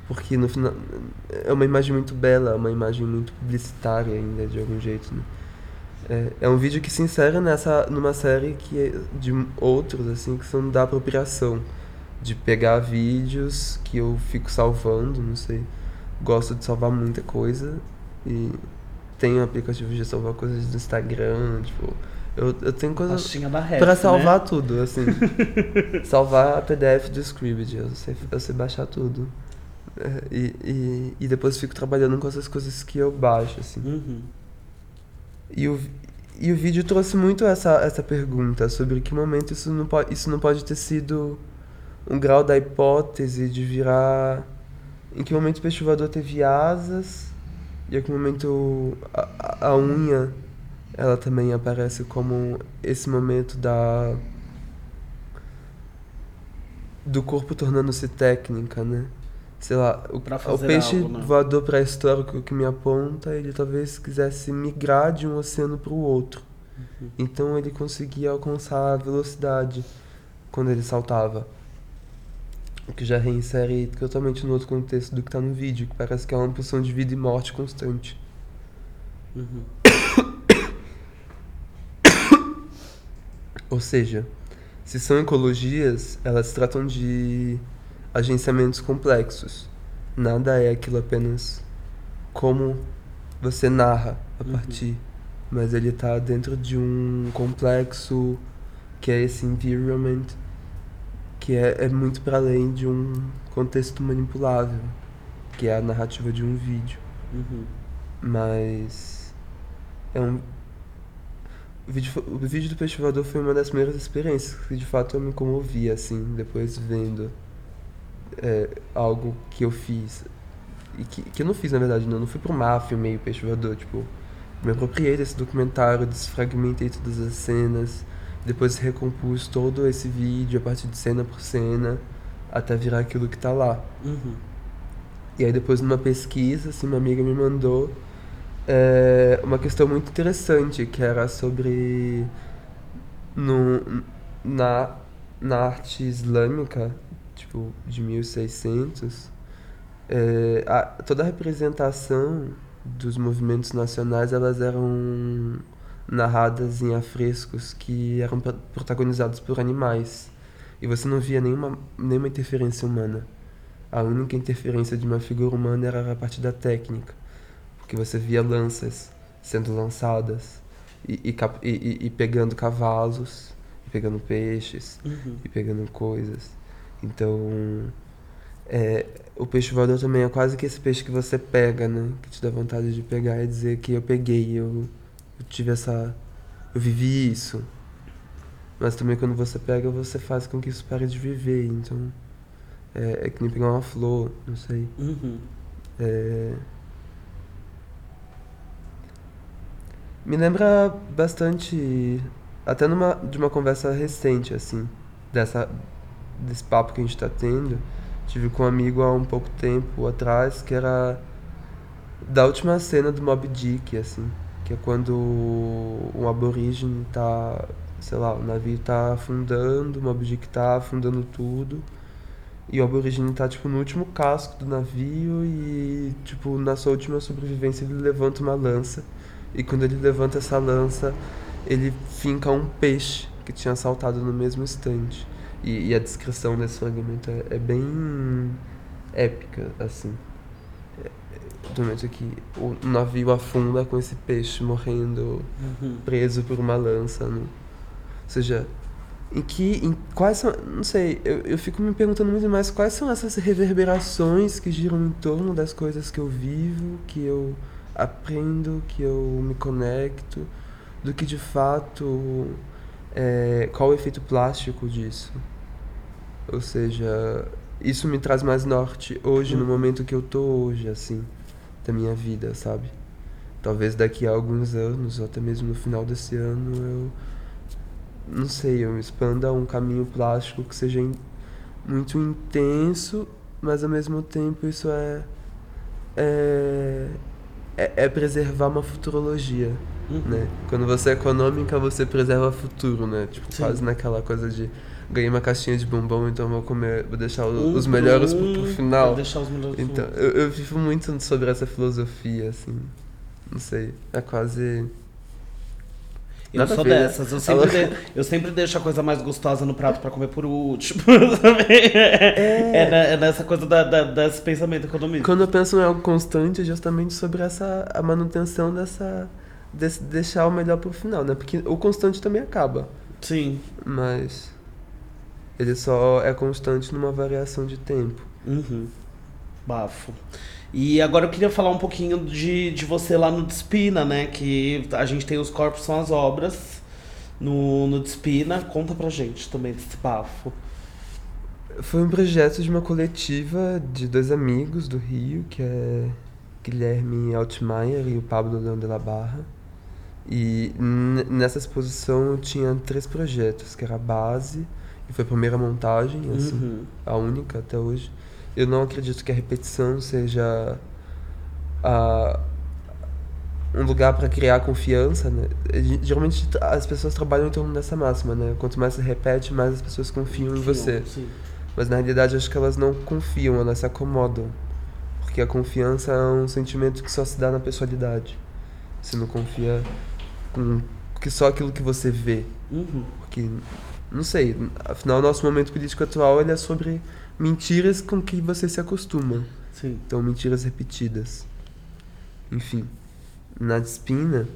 Porque no final é uma imagem muito bela, uma imagem muito publicitária ainda de algum jeito, né? É, é um vídeo que se insere nessa numa série que é de outros assim que são da apropriação de pegar vídeos que eu fico salvando, não sei. Gosto de salvar muita coisa e tenho aplicativos de salvar coisas do Instagram, tipo, eu, eu tenho coisas para salvar né? tudo, assim. salvar a PDF do Scribd, eu sei, eu sei baixar tudo. E, e, e depois fico trabalhando com essas coisas que eu baixo, assim. Uhum. E o, e o vídeo trouxe muito essa, essa pergunta sobre que momento isso não, pode, isso não pode ter sido um grau da hipótese de virar. Em que momento o pestivador teve asas e em que momento a, a unha ela também aparece como esse momento da do corpo tornando-se técnica, né? Sei lá, o, o peixe algo, né? voador pré-histórico que me aponta, ele talvez quisesse migrar de um oceano para o outro. Uhum. Então ele conseguia alcançar a velocidade quando ele saltava. O que já reinsere totalmente no outro contexto do que está no vídeo, que parece que é uma pulsão de vida e morte constante. Uhum. Ou seja, se são ecologias, elas tratam de agenciamentos complexos. Nada é aquilo apenas como você narra a Uhum. partir, mas ele está dentro de um complexo que é esse environment que é, é muito para além de um contexto manipulável, que é a narrativa de um vídeo. Uhum. Mas é um o vídeo, o vídeo do Voador foi uma das primeiras experiências que de fato eu me comovi assim, depois vendo é, algo que eu fiz e que, que eu não fiz na verdade, não, não fui pro mar, filmei o Peixe Voador, tipo, me apropriei desse documentário, desfragmentei todas as cenas, depois recompus todo esse vídeo a partir de cena por cena até virar aquilo que tá lá. Uhum. E aí depois numa pesquisa, assim, uma amiga me mandou é, uma questão muito interessante, que era sobre no, na, na arte islâmica, tipo, de 1600, é, a, toda a representação dos movimentos nacionais, elas eram narradas em afrescos que eram pro- protagonizados por animais. E você não via nenhuma, nenhuma interferência humana. A única interferência de uma figura humana era a parte da técnica, porque você via lanças sendo lançadas e, e- e- e pegando cavalos, e pegando peixes, Uhum. e pegando coisas. Então, é, o peixe voador também é quase que esse peixe que você pega, né? Que te dá vontade de pegar e dizer que eu peguei, eu, eu tive essa. Eu vivi isso. Mas também quando você pega, você faz com que isso pare de viver. Então, é, é que nem pegar uma flor, não sei. Uhum. É... Me lembra bastante, até numa, de uma conversa recente, assim, dessa, desse papo que a gente tá tendo. Tive com um amigo há um pouco tempo atrás, que era da última cena do Mob Dick, assim, que é quando um aborígene tá, sei lá, o navio tá afundando, o Mob Dick tá afundando tudo. E o aborígene tá, tipo, no último casco do navio e, tipo, na sua última sobrevivência ele levanta uma lança. E quando ele levanta essa lança, ele finca um peixe que tinha saltado no mesmo instante. E, e a descrição desse fragmento é, é bem épica, assim. É, é, do momento que o navio afunda com esse peixe morrendo Uhum. preso por uma lança. Né? Ou seja, em que. Em quais são. Não sei, eu, eu fico me perguntando muito mais quais são essas reverberações que giram em torno das coisas que eu vivo, que eu aprendo, que eu me conecto, do que de fato. É, qual o efeito plástico disso? Ou seja, isso me traz mais norte hoje, no Uhum. momento que eu tô hoje, assim, da minha vida, sabe? Talvez daqui a alguns anos, ou até mesmo no final desse ano, eu. Não sei, eu expanda um caminho plástico que seja in- muito intenso mas ao mesmo tempo isso é, é, é, é preservar uma futurologia. Uhum. Né? Quando você é econômica, você preserva o futuro, né? Tipo, Sim. quase naquela coisa de ganhei uma caixinha de bombom, então vou comer, vou deixar os por melhores pro, pro final. vou deixar os melhores Então, eu, eu vivo muito sobre essa filosofia, assim. Não sei, é quase. Eu Nada sou dessas, eu sempre, de- eu sempre deixo a coisa mais gostosa no prato pra comer por último. é, ne- é nessa coisa da, da- desse pensamento economista. Quando eu penso em algo constante, é justamente sobre essa a manutenção dessa. Desse, deixar o melhor pro final, né? Porque o constante também acaba. Sim. Mas. Ele só é constante numa variação de tempo. Uhum. Bafo. E agora eu queria falar um pouquinho de, de você lá no Despina, né? Que a gente tem os corpos são as obras no, no Despina. Conta pra gente também desse bafo. Foi um projeto de uma coletiva de dois amigos do Rio, que é Guilherme Altmaier e o Pablo Leão de la Barra. E nessa exposição eu tinha três projetos, que era a base, e foi a primeira montagem, assim, Uhum. a única até hoje. Eu não acredito que a repetição seja a, um lugar para criar confiança, né? Geralmente as pessoas trabalham em torno dessa máxima, né? Quanto mais você repete, mais as pessoas confiam em você. Sim. Mas na realidade acho que elas não confiam, elas se acomodam. Porque a confiança é um sentimento que só se dá na pessoalidade. Você não confia com que só aquilo que você vê. Uhum. Porque, não sei, afinal, o nosso momento político atual ele é sobre mentiras com que você se acostuma. Sim. Então, mentiras repetidas. Enfim, na Despina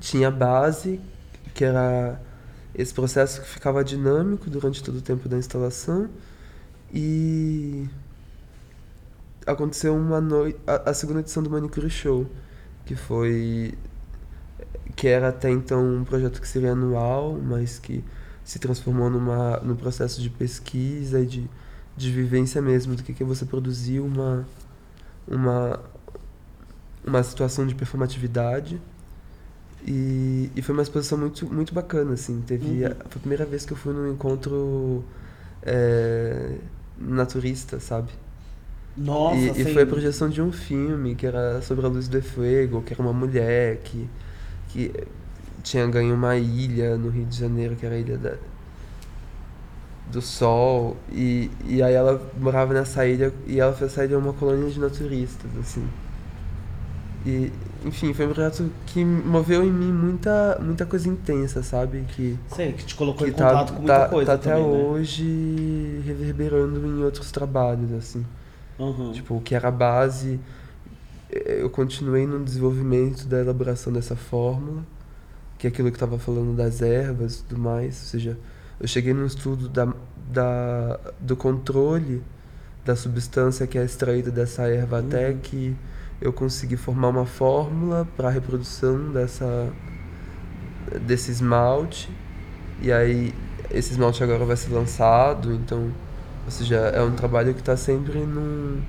tinha a base, que era esse processo que ficava dinâmico durante todo o tempo da instalação. E aconteceu uma noite, a, a segunda edição do Manicure Show, que foi que era até então um projeto que seria anual, mas que se transformou numa num processo de pesquisa e de, de vivência mesmo do que que você produzir uma uma uma situação de performatividade. E, e foi uma exposição muito muito bacana assim. Teve Uhum. a, foi a primeira vez que eu fui num encontro é, naturista sabe? Nossa, e, e foi a projeção de um filme que era sobre a luz do fuego, que era uma mulher que, que tinha ganho uma ilha no Rio de Janeiro, que era a ilha da, do Sol, e, e aí ela morava nessa ilha e ela fez essa ilha uma colônia de naturistas, assim. E, enfim, foi um projeto que moveu em mim muita, muita coisa intensa, sabe? Que, Sei, que te colocou que em contato com muita tá, coisa tá até também, né? hoje reverberando em outros trabalhos, assim. Uhum. Tipo, o que era a base, eh, eu continuei no desenvolvimento da elaboração dessa fórmula, que é aquilo que eu estava falando das ervas e tudo mais. Ou seja, eu cheguei no estudo da, da, do controle da substância que é extraída dessa erva até Uhum. que eu consegui formar uma fórmula para a reprodução dessa, desse esmalte. E aí, esse esmalte agora vai ser lançado, então ou seja, é um trabalho que está sempre num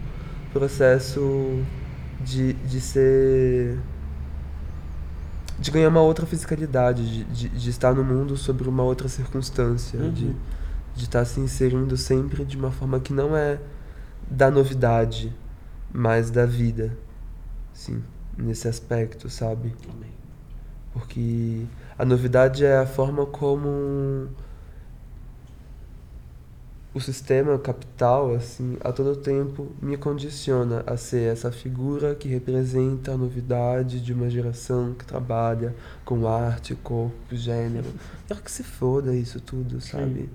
processo de, de ser. De ganhar uma outra fisicalidade, de, de, de estar no mundo sobre uma outra circunstância, Uhum. de de estar se inserindo sempre de uma forma que não é da novidade, mas da vida. Sim, nesse aspecto, sabe? Porque a novidade é a forma como o sistema capital, assim, a todo tempo me condiciona a ser essa figura que representa a novidade de uma geração que trabalha com arte, corpo, gênero. Quero que se foda isso tudo, sabe?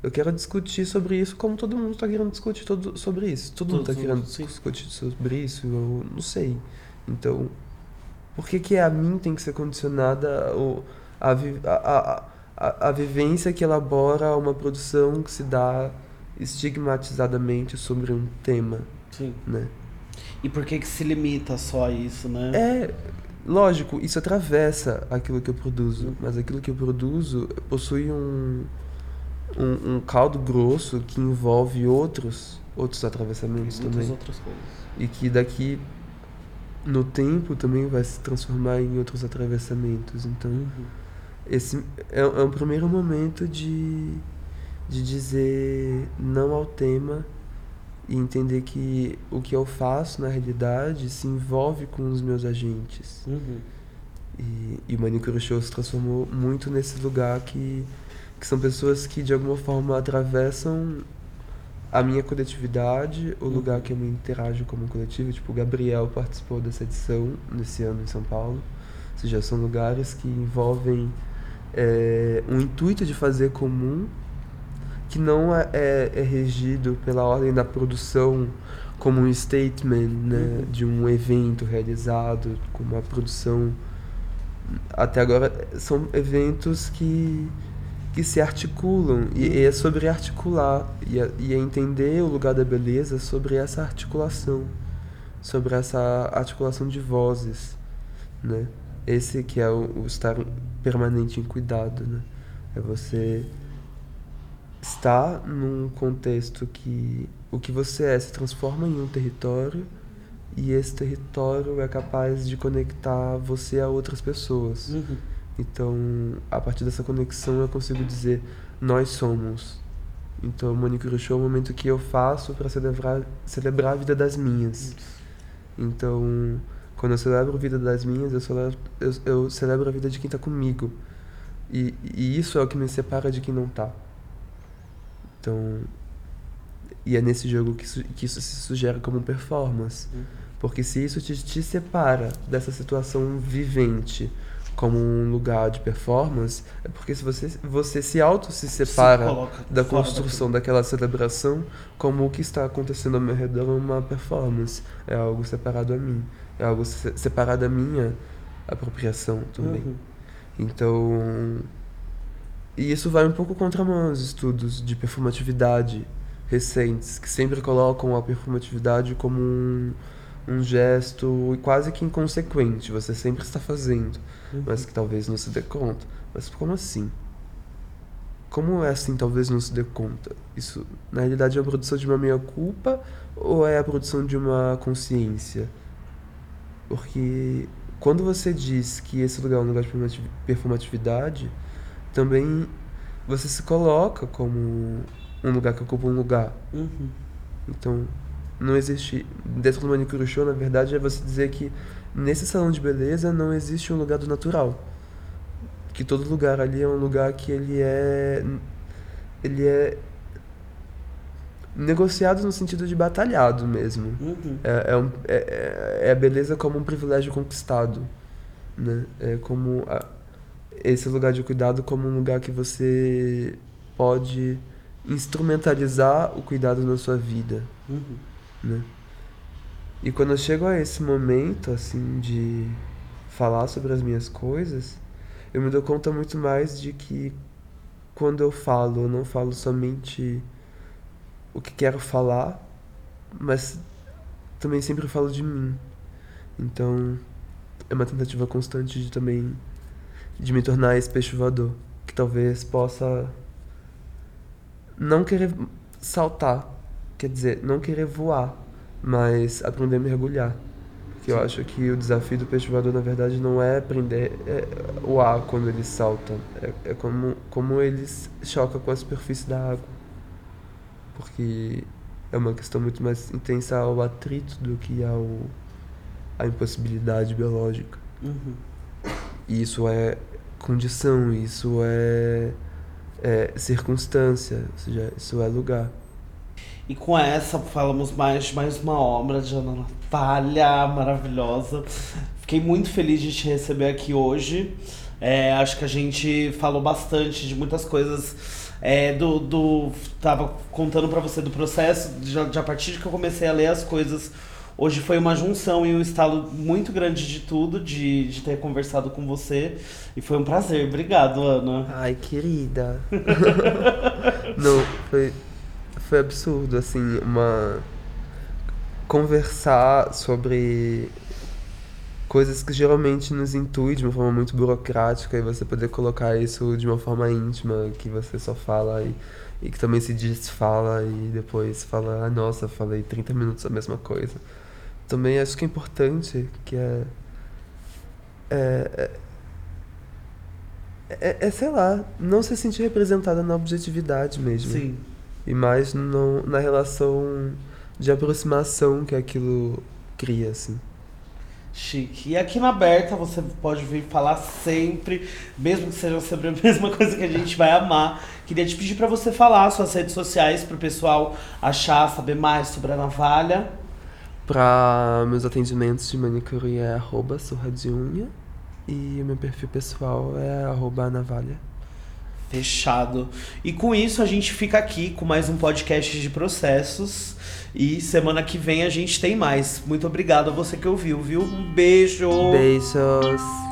Eu quero discutir sobre isso como todo mundo está querendo discutir todo, sobre isso. Todo mundo está Todo- querendo sim. discutir sobre isso, eu não sei. Então, por que, que a mim tem que ser condicionada a, vi- a, a, a, a vivência que elabora uma produção que se dá estigmatizadamente sobre um tema, Sim. né? E por que que se limita só a isso, né? É, lógico, isso atravessa aquilo que eu produzo, mas aquilo que eu produzo possui um, um, um caldo grosso que envolve outros, outros atravessamentos Muitas também. outras coisas. E que daqui no tempo também vai se transformar em outros atravessamentos. Então, Uhum. Esse é, é um primeiro momento de, de dizer não ao tema e entender que o que eu faço na realidade se envolve com os meus agentes. Uhum. E, e o Manicure Show se transformou muito nesse lugar que, que são pessoas que de alguma forma atravessam a minha coletividade, o Uhum. lugar que eu me interajo como coletivo. Tipo, o Gabriel participou dessa edição nesse ano em São Paulo. Ou seja, são lugares que envolvem é, um intuito de fazer comum que não é, é, é regido pela ordem da produção como um statement né, Uhum. de um evento realizado, como uma produção. Até agora são eventos que, que se articulam e, e é sobre articular e é, e é entender o lugar da beleza sobre essa articulação, sobre essa articulação de vozes, né? Esse que é o, o estar permanente em cuidado, né? É você estar num contexto que o que você é se transforma em um território e esse território é capaz de conectar você a outras pessoas. Uhum. Então, a partir dessa conexão eu consigo dizer nós somos. Então, o Manicure Show é o momento que eu faço para celebrar, celebrar a vida das minhas. Então, quando eu celebro a vida das minhas, eu celebro, eu, eu celebro a vida de quem está comigo. E, e isso é o que me separa de quem não tá. Então, e é nesse jogo que isso, que isso se sugere como performance. Porque se isso te, te separa dessa situação vivente como um lugar de performance, é porque se você, você se auto se separa coloca da construção daquela celebração como o que está acontecendo ao meu redor é uma performance. É algo separado a mim. É algo se- separado da minha apropriação também. Uhum. Então. E isso vai um pouco contra os estudos de performatividade recentes, que sempre colocam a performatividade como um, um gesto quase que inconsequente, você sempre está fazendo, mas que talvez não se dê conta. Mas como assim? Como é assim, talvez não se dê conta? Isso, na realidade, é a produção de uma meia-culpa ou é a produção de uma consciência? Porque quando você diz que esse lugar é um lugar de performati- performatividade, também você se coloca como um lugar que ocupa um lugar. Uhum. Então, não existe. Dentro do manicure show, na verdade, é você dizer que nesse salão de beleza não existe um lugar do natural. Que todo lugar ali é um lugar que ele é. Ele é. Negociado no sentido de batalhado mesmo. Uhum. É, é, um, é, é- é a beleza como um privilégio conquistado. Né? É como a- esse lugar de cuidado como um lugar que você pode instrumentalizar o cuidado na sua vida. Uhum. Né? E quando eu chego a esse momento assim de falar sobre as minhas coisas, eu me dou conta muito mais de que quando eu falo, eu não falo somente o que quero falar, mas também sempre falo de mim. Então, é uma tentativa constante de também de me tornar esse peixe voador, que talvez possa não querer saltar, quer dizer, não querer voar, mas aprender a mergulhar. Porque eu acho que o desafio do peixe voador, na verdade, não é aprender é, o ar quando ele salta, é, é como, como ele choca com a superfície da água. Porque é uma questão muito mais intensa ao atrito do que ao à impossibilidade biológica. Uhum. E isso é condição, isso é, é circunstância, ou seja, isso é lugar. E com essa falamos mais de mais uma obra de Ana Natália, maravilhosa. Fiquei muito feliz de te receber aqui hoje. É, acho que a gente falou bastante de muitas coisas. É, do, do. Tava contando pra você do processo, de, de a partir de que eu comecei a ler as coisas. Hoje foi uma junção e um estalo muito grande de tudo, de, de ter conversado com você. E foi um prazer. Obrigado, Ana. Ai, querida. Não, foi, foi absurdo, assim, uma. Conversar sobre coisas que geralmente nos intui de uma forma muito burocrática e você poder colocar isso de uma forma íntima, que você só fala e, e que também se desfala e depois fala, ah, nossa, falei 30 minutos a mesma coisa. Também acho que é importante, que é. É, é, é, sei lá, não se sentir representada na objetividade mesmo. Sim. E mais no, na relação de aproximação que aquilo cria, assim. Chique. E aqui na Aberta você pode vir falar sempre, mesmo que seja sobre a mesma coisa que a gente vai amar. Queria te pedir para você falar suas redes sociais para o pessoal achar, saber mais sobre a navalha. Para meus atendimentos de manicure é arroba surra de unha e o meu perfil pessoal é arroba navalha. Fechado. E com isso a gente fica aqui com mais um podcast de processos. E semana que vem a gente tem mais. Muito obrigado a você que ouviu, viu? Um beijo! Beijos!